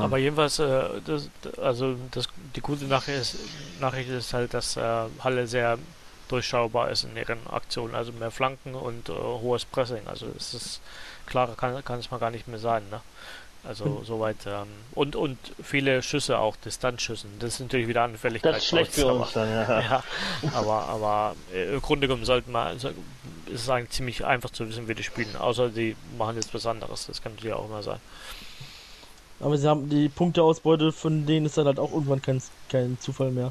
Aber jedenfalls, äh, das, also das, die gute Nachricht ist, Nachricht ist halt, dass äh, Halle sehr durchschaubar ist in ihren Aktionen, also mehr Flanken und äh, hohes Pressing. Also es ist klarer kann, kann es mal gar nicht mehr sein, ne? Also soweit ähm, und und viele Schüsse auch Distanzschüssen. Das ist natürlich wieder Anfälligkeit. Das ist schlecht für aber- uns dann, ja. Ja, aber, aber äh, im Grunde genommen sollten wir, also, ist es eigentlich ziemlich einfach zu wissen, wie die spielen. Außer die machen jetzt was anderes. Das kann natürlich auch immer sein. Aber sie haben die Punkteausbeute von denen ist dann halt auch irgendwann kein, kein Zufall mehr.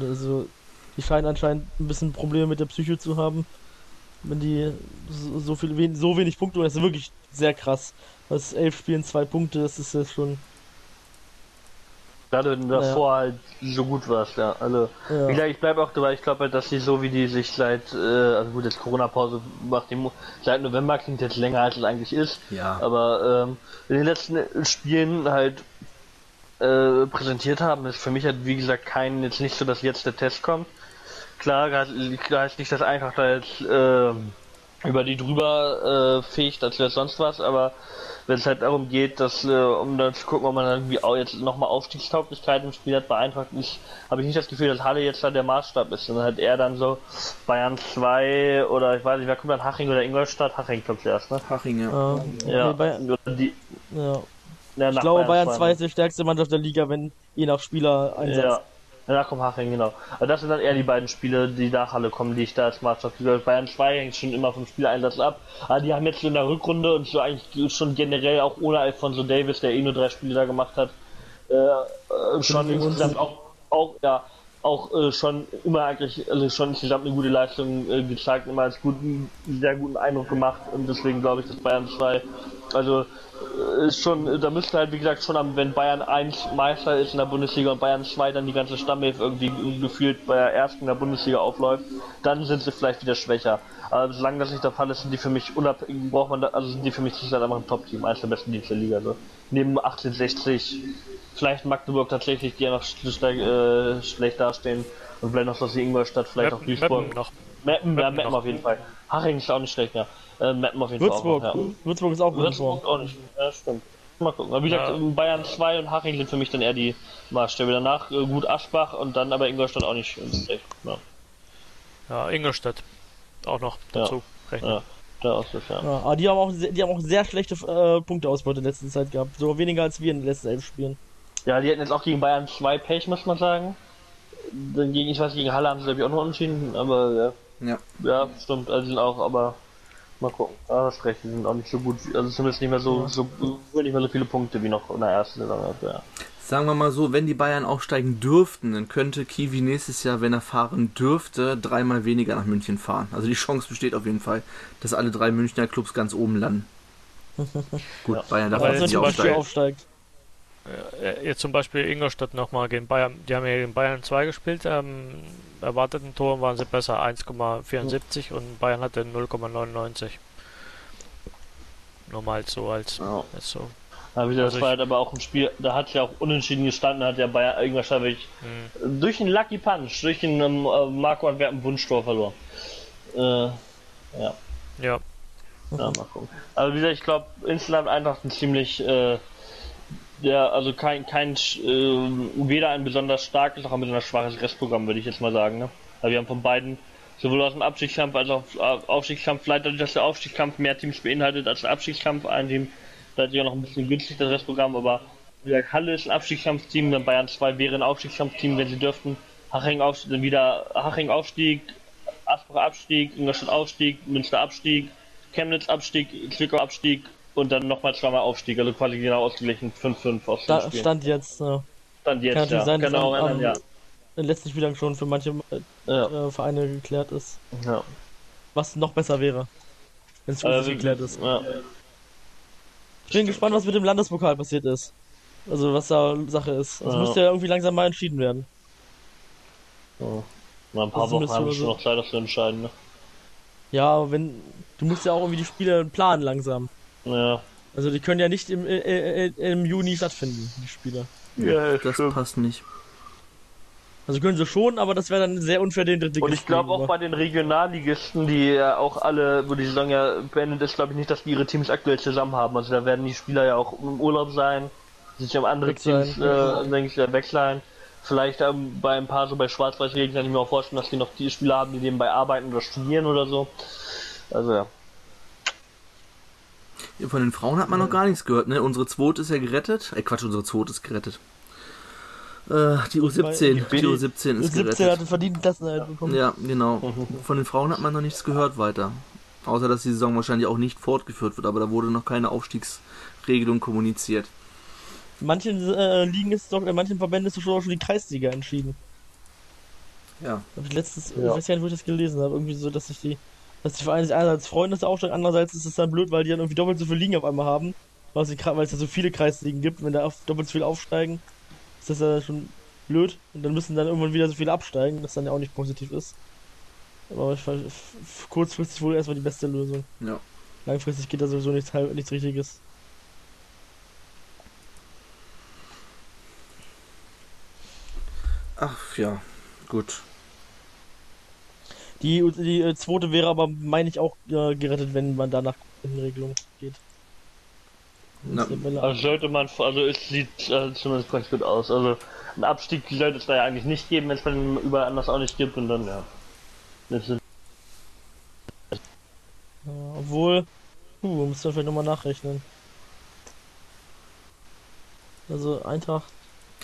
Also, die scheinen anscheinend ein bisschen Probleme mit der Psyche zu haben. Wenn die so, so viel wen, so wenig Punkte, das ist wirklich sehr krass. Das elf Spielen, zwei Punkte, das ist jetzt schon. Gerade wenn du davor halt so gut warst, ja. Also, Ja. wie gesagt, ich bleibe auch dabei, ich glaube halt, dass die so wie die sich seit, äh, also gut, jetzt Corona-Pause macht die seit November klingt jetzt länger als es eigentlich ist. ja. Aber ähm, in den letzten Spielen halt äh, präsentiert haben, ist für mich halt wie gesagt kein jetzt nicht so, dass jetzt der Test kommt. Klar, klar heißt nicht, dass einfach da jetzt ähm, über die drüber äh, fegt, als wäre sonst was, aber wenn es halt darum geht, dass äh, um dann zu gucken, ob man irgendwie auch jetzt nochmal Aufstiegstauglichkeit im Spiel hat bei Eintracht, ich habe ich nicht das Gefühl, dass Halle jetzt da der Maßstab ist, sondern halt eher dann so Bayern 2 oder ich weiß nicht, wer kommt dann Haching oder Ingolstadt? Haching kommt zuerst, ne? Haching, ja. Äh, Ja. nee, die, ja. ja, Ich glaube, Bayern 2 ne? ist die stärkste Mannschaft der Liga, wenn je nach Spieler Einsatz. Ja. Danach kommt Haching, genau. Aber das sind dann eher die beiden Spiele, die nach Halle kommen, die ich da als Maßstab sehe. Bayern 2 hängt schon immer vom Spieleinsatz ab. Aber die haben jetzt so in der Rückrunde und so eigentlich schon generell auch ohne Alfonso Davis, der eh nur drei Spiele da gemacht hat, äh, äh, schon insgesamt auch, auch, ja, auch äh, schon immer eigentlich, also schon insgesamt eine gute Leistung äh, gezeigt, immer als guten, sehr guten Eindruck gemacht und deswegen glaube ich, dass Bayern 2, also äh, ist schon, da müsste halt wie gesagt schon am, wenn Bayern 1 Meister ist in der Bundesliga und Bayern 2 dann die ganze Stammelf irgendwie gefühlt bei der ersten in der Bundesliga aufläuft, dann sind sie vielleicht wieder schwächer. Aber solange das nicht der Fall ist, sind die für mich unabhängig, braucht man da, also sind die für mich zurzeit einfach ein Top-Team, eines der besten Teams der Liga. So. Neben 1860 vielleicht Magdeburg tatsächlich, die ja noch äh, schlecht dastehen und vielleicht noch das Ingolstadt, vielleicht Meppen, auch Duisburg. Noch. Meppen, ja, Meppen auf jeden Fall. Haching ist auch nicht schlecht, ja. Äh, Meppen auf jeden Würzburg. Fall auch. noch, Würzburg ist auch Ja. gut. Würzburg auch nicht. Ja, stimmt. Mal gucken. Aber wie gesagt, Ja. Bayern 2 und Haching sind für mich dann eher die Maßstäbe. Danach äh, gut Aschbach und dann aber Ingolstadt auch nicht schlecht. Ja, Ja, Ingolstadt. Auch noch Ja. dazu. ja. Der Ausschuss, ja. Ja, aber die haben auch, sehr- die haben auch sehr schlechte äh, Punkteausbeute in der letzten Zeit gehabt. So weniger als wir in den letzten elf Spielen. Ja, die hätten jetzt auch gegen Bayern 2 Pech, muss man sagen. Dann gegen, ich weiß, gegen Halle haben sie glaube ich auch noch entschieden, aber ja. Ja. Ja, stimmt, also sind auch, aber mal gucken. Ah, hast recht, die sind auch nicht so gut, also zumindest nicht mehr so, so nicht mehr so viele Punkte wie noch in der ersten Saison. Also, ja. Sagen wir mal so, wenn die Bayern aufsteigen dürften, dann könnte Kiwi nächstes Jahr, wenn er fahren dürfte, dreimal weniger nach München fahren. Also die Chance besteht auf jeden Fall, dass alle drei Münchner Clubs ganz oben landen. Gut, Ja. Bayern darf Aber jetzt jetzt nicht aufsteigen. aufsteigt. Äh, Jetzt zum Beispiel Ingolstadt nochmal gegen Bayern. Die haben ja gegen Bayern 2 gespielt. Ähm, erwarteten Toren waren sie besser 1,74 und Bayern hatte 0,99. Nur mal so als, Ja. als so. Aber gesagt, Also das war ich- halt aber auch ein Spiel, da hat ja auch unentschieden gestanden, hat der Bayern Ingolstadt wirklich Hm. durch einen Lucky Punch, durch einen ähm, äh, Marco Antwerpen Wunschtor verloren. Äh, ja. Ja, Ja, mal gucken. Aber wie gesagt, ich glaube, insgesamt einfach ein ziemlich, äh, der, also kein, kein, äh, weder ein besonders starkes noch ein besonders schwaches Restprogramm, würde ich jetzt mal sagen. Ne? Also wir haben von beiden, sowohl aus dem Abstiegskampf als auch auf- Aufstiegskampf, vielleicht dadurch, dass der Aufstiegskampf mehr Teams beinhaltet als der Abstiegskampf, ein Team, ist ja noch ein bisschen günstig das Restprogramm, aber wie gesagt, Halle ist ein Abstiegskampfteam, dann Bayern 2 wäre ein Aufstiegskampfteam, wenn sie dürften. Haching, auf, dann wieder Haching Aufstieg, Asbach Abstieg, Ingolstadt Aufstieg, Münster Abstieg, Chemnitz Abstieg, Zwickau Abstieg und dann nochmal zweimal Aufstieg, also quasi genau ausgeglichen 5-5 aus dem Da, Spiel. stand jetzt äh, Stand jetzt, kann ja. sein, genau, am- am, am- ja. in den letzten Spielern schon für manche äh, Ja, äh, Vereine geklärt ist. ja. Was noch besser wäre, wenn es Äh, äh, geklärt ist. ja. Ich bin gespannt, was mit dem Landespokal passiert ist. Also was da Sache ist. Das Ja. müsste ja irgendwie langsam mal entschieden werden. ja. Mal ein paar Das Wochen müsste haben wir schon noch Zeit, das zu entscheiden. Ne? Ja, aber wenn. Du musst ja auch irgendwie die Spiele planen langsam. Ja. Also die können ja nicht im, äh, äh, im Juni stattfinden, die Spiele. Ja, Das passt nicht. Also können sie schon, aber das wäre dann sehr unfair den dritten Und ich glaube auch bei den Regionalligisten, die ja auch alle, wo die Saison ja beendet ist, glaube ich nicht, dass die ihre Teams aktuell zusammen haben. Also da werden die Spieler ja auch im Urlaub sein, sich um andere Weg sein. Teams, äh, denke ich, ja, weg sein. Vielleicht ähm, bei ein paar so bei Schwarz-Weiß-Regeln kann ich mir auch vorstellen, dass die noch die Spieler haben, die nebenbei arbeiten oder studieren oder so. Also ja. Von den Frauen hat man noch gar nichts gehört, ne? Unsere zweite ist ja gerettet. Äh, Quatsch, unsere zweite ist gerettet. Äh, die U17, die Die U17 ist 17 gerettet. hatte verdienten Klassenerhalt bekommen. Ja, genau. Von den Frauen hat man noch nichts gehört weiter. Außer, dass die Saison wahrscheinlich auch nicht fortgeführt wird, aber da wurde noch keine Aufstiegsregelung kommuniziert. Manchen äh, Ligen ist doch, in manchen Verbänden ist doch schon, auch schon die Kreisliga entschieden. Ja. Hab ich letztens, Ja. ich weiß gar nicht, wo ich das gelesen habe, irgendwie so, dass sich die, dass die Vereine sich einerseits freuen, dass der aufsteigen, andererseits ist es dann blöd, weil die dann irgendwie doppelt so viele Ligen auf einmal haben, weil es, weil es ja so viele Kreisligen gibt, wenn da doppelt so viel aufsteigen, ist das ja schon blöd und dann müssen dann irgendwann wieder so viele absteigen, das dann ja auch nicht positiv ist. Aber ich, kurzfristig wohl erstmal die beste Lösung. Ja. Langfristig geht da sowieso nichts, nichts Richtiges. Ach ja, gut. Die, die äh, zweite wäre aber, meine ich, auch äh, gerettet, wenn man danach in Regelung geht. Na, Also sollte man, also es sieht äh, zumindest ganz gut aus. Also einen Abstieg sollte es da ja eigentlich nicht geben, wenn es man überall anders auch nicht gibt und dann ja. Das sind Ja, obwohl, uh, muss man vielleicht nochmal nachrechnen. Also Eintracht.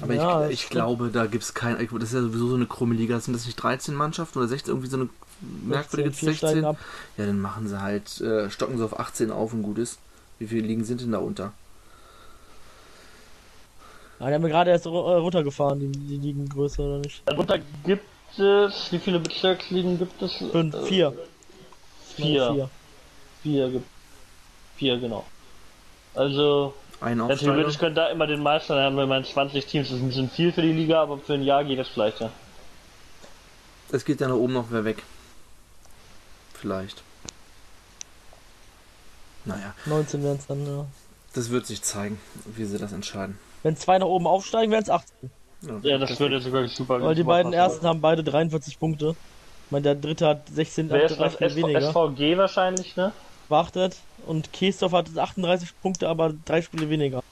Aber ja, ich, ich glaube, da gibt es kein. Das ist ja sowieso so eine krumme Liga. Sind das nicht 13 Mannschaften oder 16? Irgendwie so eine merkwürdige 16, vier steigen 16? ab. Ja, dann machen sie halt, äh, stocken sie auf 18 auf und gut ist. Wie viele Ligen sind denn da unter? Ja, die haben wir gerade erst äh, runtergefahren, die, die liegen größer oder nicht? darunter gibt es, wie viele Bezirksligen gibt es? Fünf, Äh, vier. Vier. Vier gibt Vier, genau. Also, Ein ja, theoretisch können da immer den Meister haben, wenn man 20 Teams, das ist ein bisschen viel für die Liga, aber für ein Jahr geht das vielleicht, ja. Es geht ja nach oben noch wer weg. Vielleicht. Naja, 19 wären es dann, ja. das wird sich zeigen, wie sie das entscheiden. Wenn zwei nach oben aufsteigen, wären es 18. Ja, das würde sogar super Weil die beiden passen. ersten haben beide 43 Punkte. Ich meine, der dritte hat 16, Wer hat ist das? SV, weniger. SVG wahrscheinlich, ne? Wartet. Und Keesdorf hat 38 Punkte, aber drei Spiele weniger.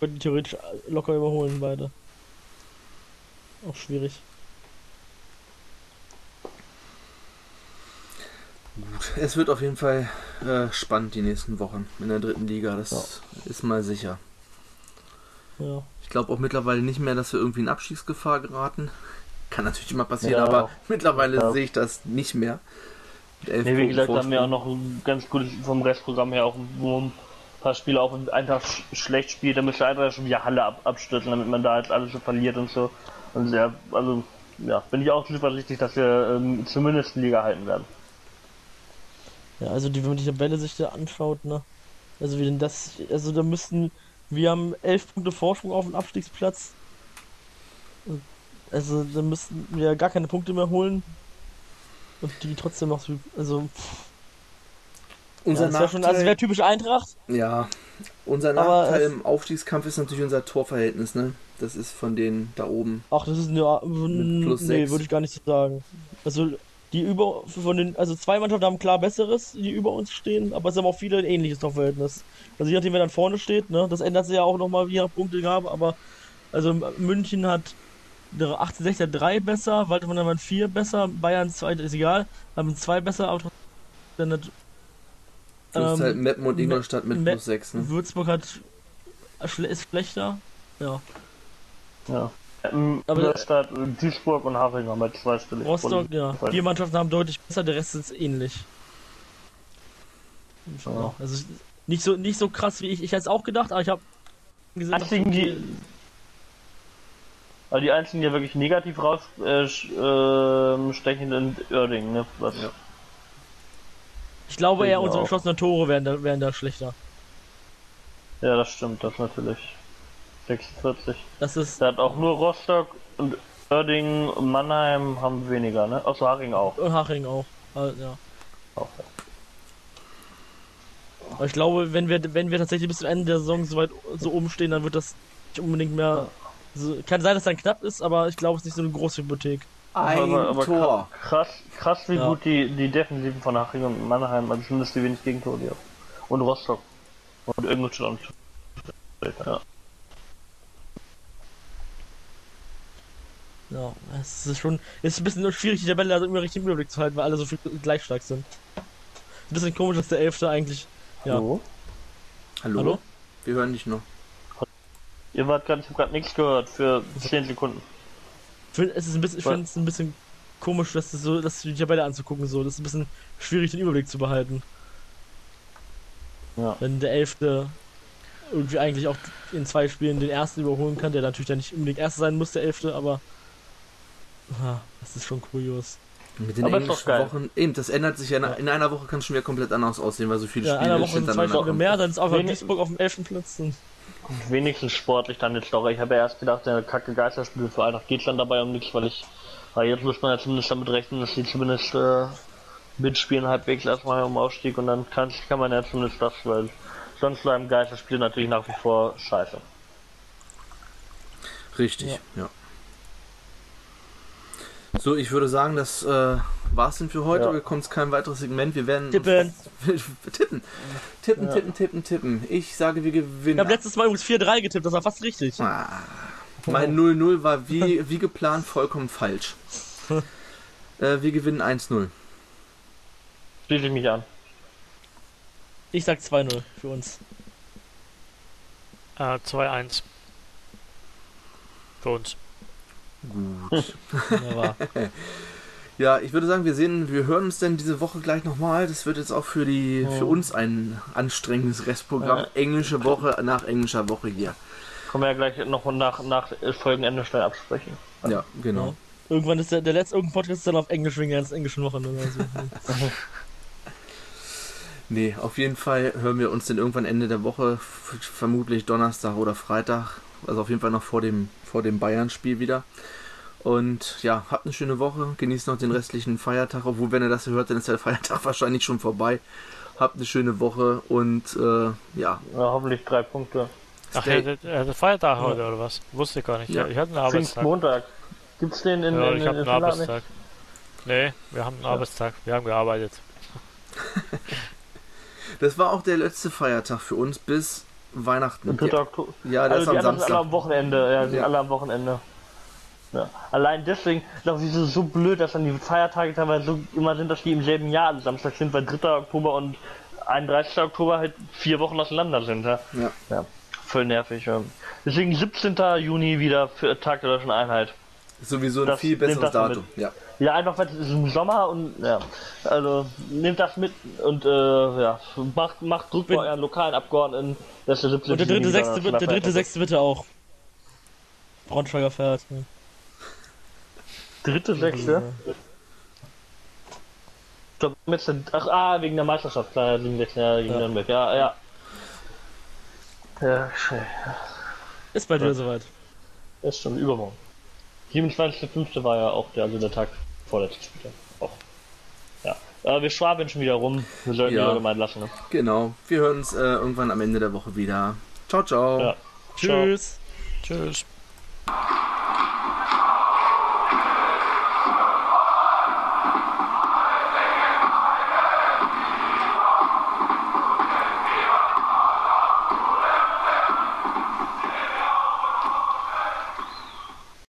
Könnten theoretisch locker überholen, beide. Auch schwierig. Es wird auf jeden Fall äh, spannend die nächsten Wochen in der dritten Liga, das ist mal sicher. Ja. Ich glaube auch mittlerweile nicht mehr, dass wir irgendwie in Abstiegsgefahr geraten. Kann natürlich immer passieren, Ja. aber mittlerweile Ja. sehe ich das nicht mehr. Nee, wie gesagt, da haben wir auch Vorsprung. noch ein ganz gutes vom Restprogramm her auch wo ein paar Spiele auch Eintracht sch schlecht spielt, dann müsste Eintracht schon wieder Halle ab abstürzen, damit man da jetzt alles so verliert und so. Und sehr, also ja, bin ich auch zuversichtlich, dass wir ähm, zumindest die Liga halten werden. Ja, also die, wenn man die Tabelle sich da anschaut, ne? Also wie denn das, also da müssten, wir haben elf Punkte Vorsprung auf den Abstiegsplatz. Also da müssten wir gar keine Punkte mehr holen. Und die trotzdem noch so, also, Unser ja, wäre schon, also Nachteil, wäre typisch Eintracht. ja, unser Nachteil im Aufstiegskampf ist natürlich unser Torverhältnis, ne? Das ist von denen da oben. Ach, das ist eine, plus nee, würde ich gar nicht so sagen. Also die über, von den, also zwei Mannschaften haben klar besseres, die über uns stehen, aber es haben auch viele ein ähnliches Torverhältnis. Also je nachdem, wer dann vorne steht, ne, das ändert sich ja auch nochmal, je nach Punktegabe, aber also München hat 1860 3 besser, Waldemar hat 4 besser, Bayern 2 ist egal, haben 2 besser, aber trotzdem dann hat, Ähm, halt Meppen und Ingolstadt mit Me- plus 6, ne? Würzburg hat schle- ist schlechter. Ja. Ja. Aber- Ingolstadt, Duisburg und Haching haben wir zwei Spiele. Rostock, ja. Vier Mannschaften haben deutlich besser, der Rest ist ähnlich. Ja. Also nicht so nicht so krass wie ich. Ich hätte es auch gedacht, aber ich habe gesehen, dass- Einzigen, die, aber die einzigen, die wirklich negativ rausstechen, äh, ähm, stechen, sind Oerding, ne? Was, ich glaube eher Ja. unsere geschossenen Tore wären da, wären da schlechter. Ja, das stimmt, das natürlich. 46. Das ist Da hat auch nur Rostock und Oerding und Mannheim haben weniger, ne? Außer Haring auch. und Haching auch. Also, ja. auch. Aber ich glaube, wenn wir wenn wir tatsächlich bis zum Ende der Saison so weit so oben stehen, dann wird das nicht unbedingt mehr. So, kann sein, dass dann knapp ist, aber ich glaube, es ist nicht so eine große Hypothek. Ein aber, aber Tor. Krass, krass wie Ja. gut die, die Defensiven von Haching und Mannheim, also zumindest die wenig Gegentore die haben. Und Rostock. Und Ingolstadt. und- Ja. Ja, es ist schon. Es ist ein bisschen schwierig, die Tabelle also immer richtig im Überblick zu halten, weil alle so viel gleich stark sind. Ein bisschen komisch, dass der Elfte eigentlich. Ja. Hallo? Hallo? Hallo? Wir hören dich noch. Ihr wart gerade, ich hab gerade nichts gehört für 10 Sekunden. Ich finde es ist ein bisschen, ich es ein bisschen komisch, dass das so, dass die Tabelle anzugucken so. Das ist ein bisschen schwierig, den Überblick zu behalten. Ja. Wenn der Elfte irgendwie eigentlich auch in zwei Spielen den ersten überholen kann, der natürlich dann nicht unbedingt erster sein muss, der Elfte, aber ah, das ist schon kurios. Mit den Aber englischen. Wochen, eben, das ändert sich ja, in- in einer Woche kann es schon wieder komplett anders aussehen, weil so viele Ja, in Spiele einer Woche sind zwei kommen. mehr, dann ist einfach Wenig- Duisburg auf dem elften Platz. Und Wenigstens sportlich dann jetzt doch. Ich habe ja erst gedacht, der kacke Geisterspiel für Eintracht geht dann dabei um nichts, weil ich. Weil jetzt muss man ja zumindest damit rechnen, dass die zumindest äh, mitspielen halbwegs erstmal um Aufstieg und dann kann, kann man ja zumindest das, weil sonst bleiben Geisterspiele natürlich nach wie vor scheiße. Richtig, Ja. ja. So, ich würde sagen, das äh, war's denn für heute. Ja. Wir kommen zu keinem weiteres Segment. Wir werden Tippen. tippen. Tippen, Ja. tippen, tippen, tippen. Ich sage, wir Ich gewinnen. habe letztes Mal übrigens 4-3 getippt, das war fast richtig. Ah, mein 0-0 war wie, wie geplant vollkommen falsch. äh, wir gewinnen 1-0. Schließe ich mich an. Ich sag 2-0 für uns. Äh, 2-1. Für uns. Gut. Wunderbar. Ja, ich würde sagen, wir sehen, wir hören uns denn diese Woche gleich nochmal. Das wird jetzt auch für die für Oh. uns ein anstrengendes Restprogramm. Ja. Englische Woche nach englischer Woche hier. Können wir ja gleich noch nach, nach Folgenende schnell absprechen. Ja, genau. Irgendwann ist der, der letzte irgendein Podcast ist dann auf Englisch wegen der ganzen englischen Woche. Ne? Also, Nee, auf jeden Fall hören wir uns dann irgendwann Ende der Woche, vermutlich Donnerstag oder Freitag, also auf jeden Fall noch vor dem, vor dem Bayern-Spiel wieder. Und ja, habt eine schöne Woche, genießt noch den restlichen Feiertag, obwohl, wenn ihr das hört, dann ist der Feiertag wahrscheinlich schon vorbei. Habt eine schöne Woche und äh, ja, Ja, hoffentlich drei Punkte. Ach, er hat- er hat Feiertag heute oder was? Wusste ich gar nicht. Ja. Ja. Ich hatte einen Arbeitstag. Pfingstmontag. Gibt's den in, Ja, in, ich in, habe in einen nicht? Arbeitstag. Nee, wir haben einen Arbeitstag. Wir haben gearbeitet. Das war auch der letzte Feiertag für uns bis Weihnachten. Und 3. Oktober. Ja, das Also ist die am anderen sind alle Samstag. am Wochenende, ja, die sind Ja. alle am Wochenende. Ja. Allein deswegen, glaube ich, ist es so blöd, dass dann die Feiertage teilweise so immer sind, dass die im selben Jahr alle Samstag sind, weil 3. Oktober und 31. Oktober halt vier Wochen auseinander sind. Ja, Ja. ja voll nervig. Ja. Deswegen 17. Juni wieder für Tag der Deutschen Einheit. Sowieso ein Das- viel besseres Datum. Ja. Ja, einfach weil es ist im Sommer und ja, also nehmt das mit und äh, ja, macht, macht Druck bei euren lokalen Abgeordneten, dass der 17. Und der dritte, sechste, der dritte, sechste bitte auch. Braunschweiger fährt. Dritte, sechste? Ich glaub, jetzt sind, ach, ah, wegen der Meisterschaft, klar, 7, 6, ja, gegen Ja. Nürnberg, ja, ja. Ja, schön. Ist bald wieder soweit. ist schon übermorgen. 27.05. war ja auch der, also der Tag vorletzte Spieltag. Auch. Ja. Aber wir schwabeln schon wieder rum. Wir sollten Ja. die Leute mal lassen. Ne? Genau. Wir hören uns äh, irgendwann am Ende der Woche wieder. Ciao, ciao. Ja. Tschüss. Tschüss.